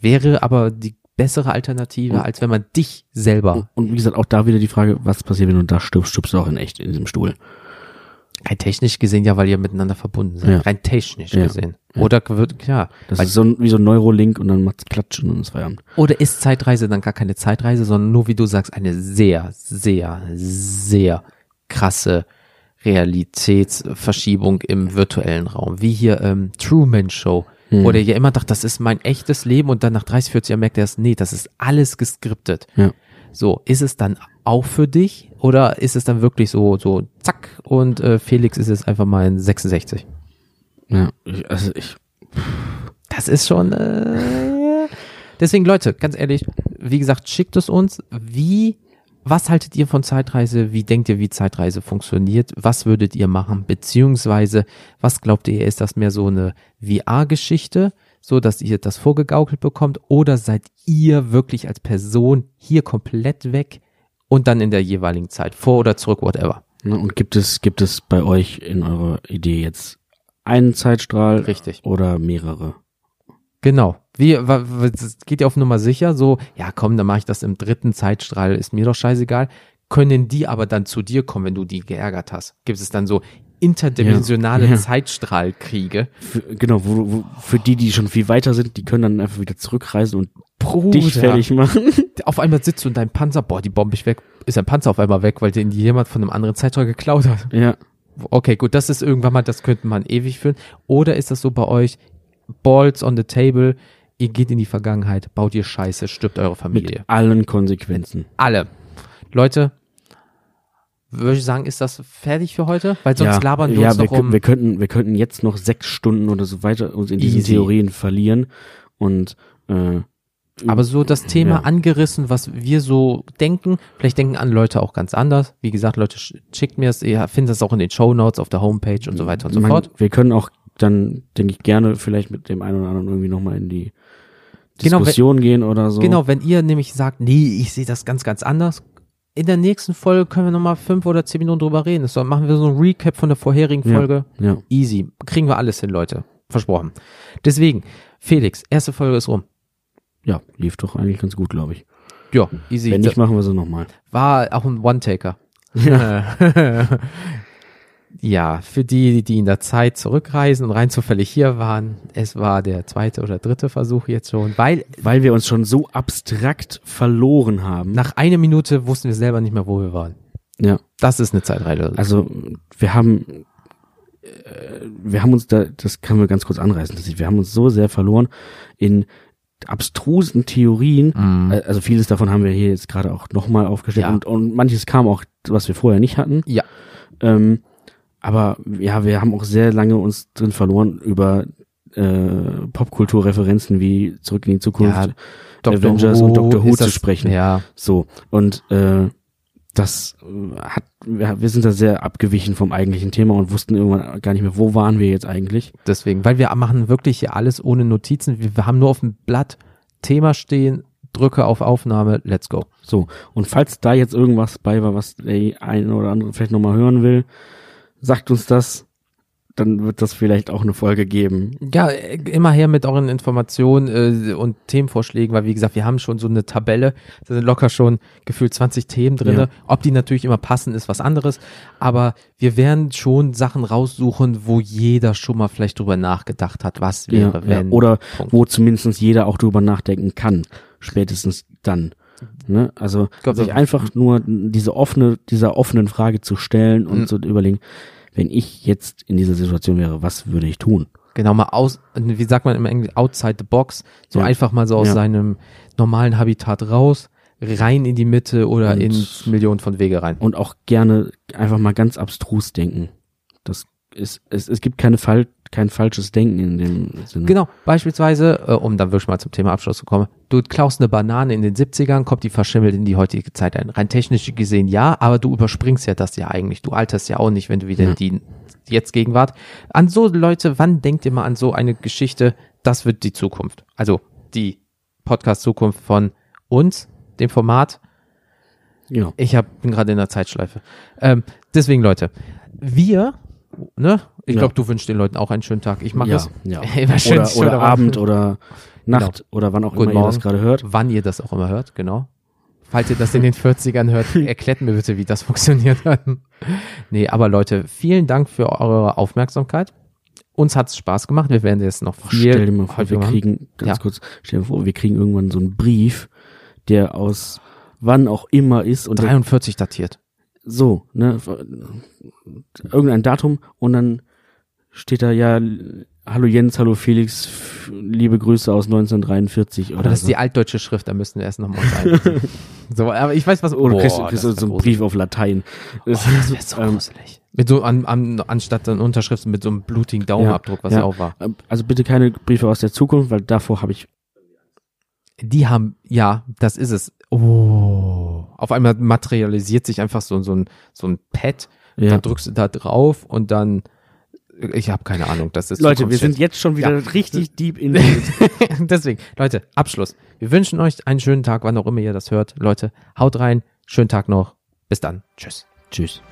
Wäre aber die bessere Alternative, Und- als wenn man dich selber, Und, und wie gesagt, auch da wieder die Frage, was passiert, wenn du da stirbst? Stirbst du auch in echt in diesem Stuhl? rein technisch gesehen, ja, weil ihr miteinander verbunden seid, Ja. rein technisch Ja. gesehen. Ja. Oder wird, klar, Das ist so ein, wie so ein Neurolink und dann macht's Klatsch und dann ist Feierabend. Oder ist Zeitreise dann gar keine Zeitreise, sondern nur, wie du sagst, eine sehr, sehr, sehr krasse Realitätsverschiebung im virtuellen Raum. Wie hier ähm, Truman Show, Hm. wo der ja immer dachte, das ist mein echtes Leben und dann nach 30, 40 Jahren merkt er es, nee, das ist alles geskriptet. Ja. So, ist es dann auch für dich oder ist es dann wirklich so, so zack und äh, Felix ist jetzt einfach mal in 66? Ja, ich, also ich, Das ist schon. Äh, deswegen, Leute, ganz ehrlich, wie gesagt, schickt es uns. Wie, was haltet ihr von Zeitreise? Wie denkt ihr, wie Zeitreise funktioniert? Was würdet ihr machen? Beziehungsweise, was glaubt ihr, ist das mehr so eine VR-Geschichte, so dass ihr das vorgegaukelt bekommt? Oder seid ihr wirklich als Person hier komplett weg und dann in der jeweiligen Zeit, vor oder zurück, whatever? ne, und gibt es, gibt es bei euch in eurer Idee jetzt einen Zeitstrahl Richtig. oder mehrere? Genau. Wie, geht ja auf Nummer sicher, so, ja komm, dann mache ich das im dritten Zeitstrahl, ist mir doch scheißegal. Können die aber dann zu dir kommen, wenn du die geärgert hast? Gibt es dann so interdimensionale Ja. Ja. Zeitstrahlkriege? Für, genau, wo, wo, für die, die schon viel weiter sind, die können dann einfach wieder zurückreisen und Bruder. dich fertig machen. Auf einmal sitzt du in deinem Panzer, boah, die bombe ich weg, ist dein Panzer auf einmal weg, weil den jemand von einem anderen Zeitstrahl geklaut hat. ja, Okay, gut, das ist irgendwann mal, das könnte man ewig führen. Oder ist das so bei euch, Balls on the table, ihr geht in die Vergangenheit, baut ihr Scheiße, stirbt eure Familie. mit allen Konsequenzen. alle. Leute, würde ich sagen, ist das fertig für heute? Weil sonst labern wir ja, uns wir, noch kö- um. wir könnten, wir könnten jetzt noch sechs Stunden oder so weiter uns in diesen Easy. Theorien verlieren und äh, aber so das Thema Ja. angerissen, was wir so denken. Vielleicht denken andere Leute auch ganz anders. Wie gesagt, Leute, sch- schickt mir es. Ihr findet das auch in den Show Notes auf der Homepage und so weiter und so man, fort. Wir können auch dann, denke ich, gerne vielleicht mit dem einen oder anderen irgendwie nochmal in die Genau, wenn- Diskussion gehen oder so. Genau, wenn ihr nämlich sagt, nee, ich sehe das ganz, ganz anders. In der nächsten Folge können wir nochmal fünf oder zehn Minuten drüber reden. Das machen wir so ein Recap von der vorherigen Ja. Folge. Ja, Easy. Kriegen wir alles hin, Leute. Versprochen. Deswegen, Felix, erste Folge ist rum. ja, lief doch eigentlich ganz gut, glaube ich. Ja, easy. Wenn nicht, machen wir sie nochmal. War auch ein One-Taker. ja, für die, die in der Zeit zurückreisen und rein zufällig hier waren, es war der zweite oder dritte Versuch jetzt schon, weil Weil wir uns schon so abstrakt verloren haben. nach einer Minute wussten wir selber nicht mehr, wo wir waren. ja. Das ist eine Zeitreise. Also wir haben äh, wir haben uns da, das können wir ganz kurz anreißen, wir haben uns so sehr verloren in abstrusen Theorien. Äh, also vieles davon haben wir hier jetzt gerade auch nochmal aufgestellt Ja. und, und manches kam auch, was wir vorher nicht hatten. Ja, Ähm, aber ja, wir haben auch sehr lange uns drin verloren über äh, Popkulturreferenzen wie Zurück in die Zukunft, Ja, Avengers und Doctor Who ist zu das- sprechen. Ja, So, und äh, das äh, hat, wir, sind da sehr abgewichen vom eigentlichen Thema und wussten irgendwann gar nicht mehr, wo waren wir jetzt eigentlich. deswegen, weil wir machen wirklich hier alles ohne Notizen. Wir, wir haben nur auf dem Blatt Thema stehen, drücke auf Aufnahme, let's go. So, und falls da jetzt irgendwas bei war, was der eine oder andere vielleicht nochmal hören will, sagt uns das, dann wird das vielleicht auch eine Folge geben. Ja, immer her mit euren Informationen äh, und Themenvorschlägen, weil wie gesagt, wir haben schon so eine Tabelle, da sind locker schon gefühlt 20 Themen drinne. Ja. Ob die natürlich immer passen, ist was anderes, aber wir werden schon Sachen raussuchen, wo jeder schon mal vielleicht drüber nachgedacht hat, was wäre, Ja, ja. wenn. Oder Punkt. wo zumindest jeder auch drüber nachdenken kann, spätestens dann. Ne? Also glaub, sich einfach nur diese offene, dieser offenen Frage zu stellen und Mhm. zu überlegen, wenn ich jetzt in dieser Situation wäre, was würde ich tun? Genau, mal aus, wie sagt man im Englisch, outside the box, so Ja. einfach mal so aus Ja. seinem normalen Habitat raus, rein in die Mitte oder Und- ins Millionen von Wege rein. Und auch gerne einfach mal ganz abstrus denken. Das ist, es, es gibt keine Fall, kein falsches Denken in dem Sinne. Genau, beispielsweise, äh, um dann wirklich mal zum Thema Abschluss zu kommen, du klaust eine Banane in den 70ern, kommt die verschimmelt in die heutige Zeit ein. Rein technisch gesehen ja, aber du überspringst ja das ja eigentlich. Du alterst ja auch nicht, wenn du wieder Ja. die jetzt Gegenwart. An so Leute, wann denkt ihr mal an so eine Geschichte? Das wird die Zukunft. Also die Podcast-Zukunft von uns, dem Format. Ja. Ich hab, bin gerade in der Zeitschleife. Ähm, deswegen, Leute, wir, ne? Ich Ja. glaube, du wünschst den Leuten auch einen schönen Tag. Ich mache ja, es. ja. Immer schön- Oder, schön oder Abend oder Nacht oder wann auch Guten immer ihr das Morgen. gerade hört. Wann ihr das auch immer hört, genau. Falls ihr das in den 40ern hört, erklärt mir bitte, wie das funktioniert hat. Nee, aber Leute, vielen Dank für eure Aufmerksamkeit. Uns hat's Spaß gemacht. Wir werden jetzt noch viel Stell dir mal vor, wir machen. kriegen, ganz Ja. kurz, stell dir vor, wir kriegen irgendwann so einen Brief, der aus wann auch immer ist und der, 43 datiert. So, ne, irgendein Datum und dann steht da ja, hallo Jens, hallo Felix, liebe Grüße aus 1943 oder Aber das so. ist die altdeutsche Schrift, da müssen wir erst noch mal uns einlesen. so, aber ich weiß was. oder Boah, kriegst, kriegst so einen. Brief auf Latein. Das, Oh, das wäre so ähm, gruselig. Mit so an, an, anstatt dann Unterschriften mit so einem blutigen Daumenabdruck, was ja, ja. auch war. also bitte keine Briefe aus der Zukunft, weil davor habe ich Die haben, ja, das ist es. Oh auf einmal materialisiert sich einfach so, so ein, so ein Pad. Ja. Dann drückst du da drauf und dann ich habe keine Ahnung, das ist Leute, wir sind jetzt schon wieder ja. richtig deep in Deswegen, Leute, Abschluss. Wir wünschen euch einen schönen Tag, wann auch immer ihr das hört. Leute, haut rein, schönen Tag noch. Bis dann. Tschüss. Tschüss.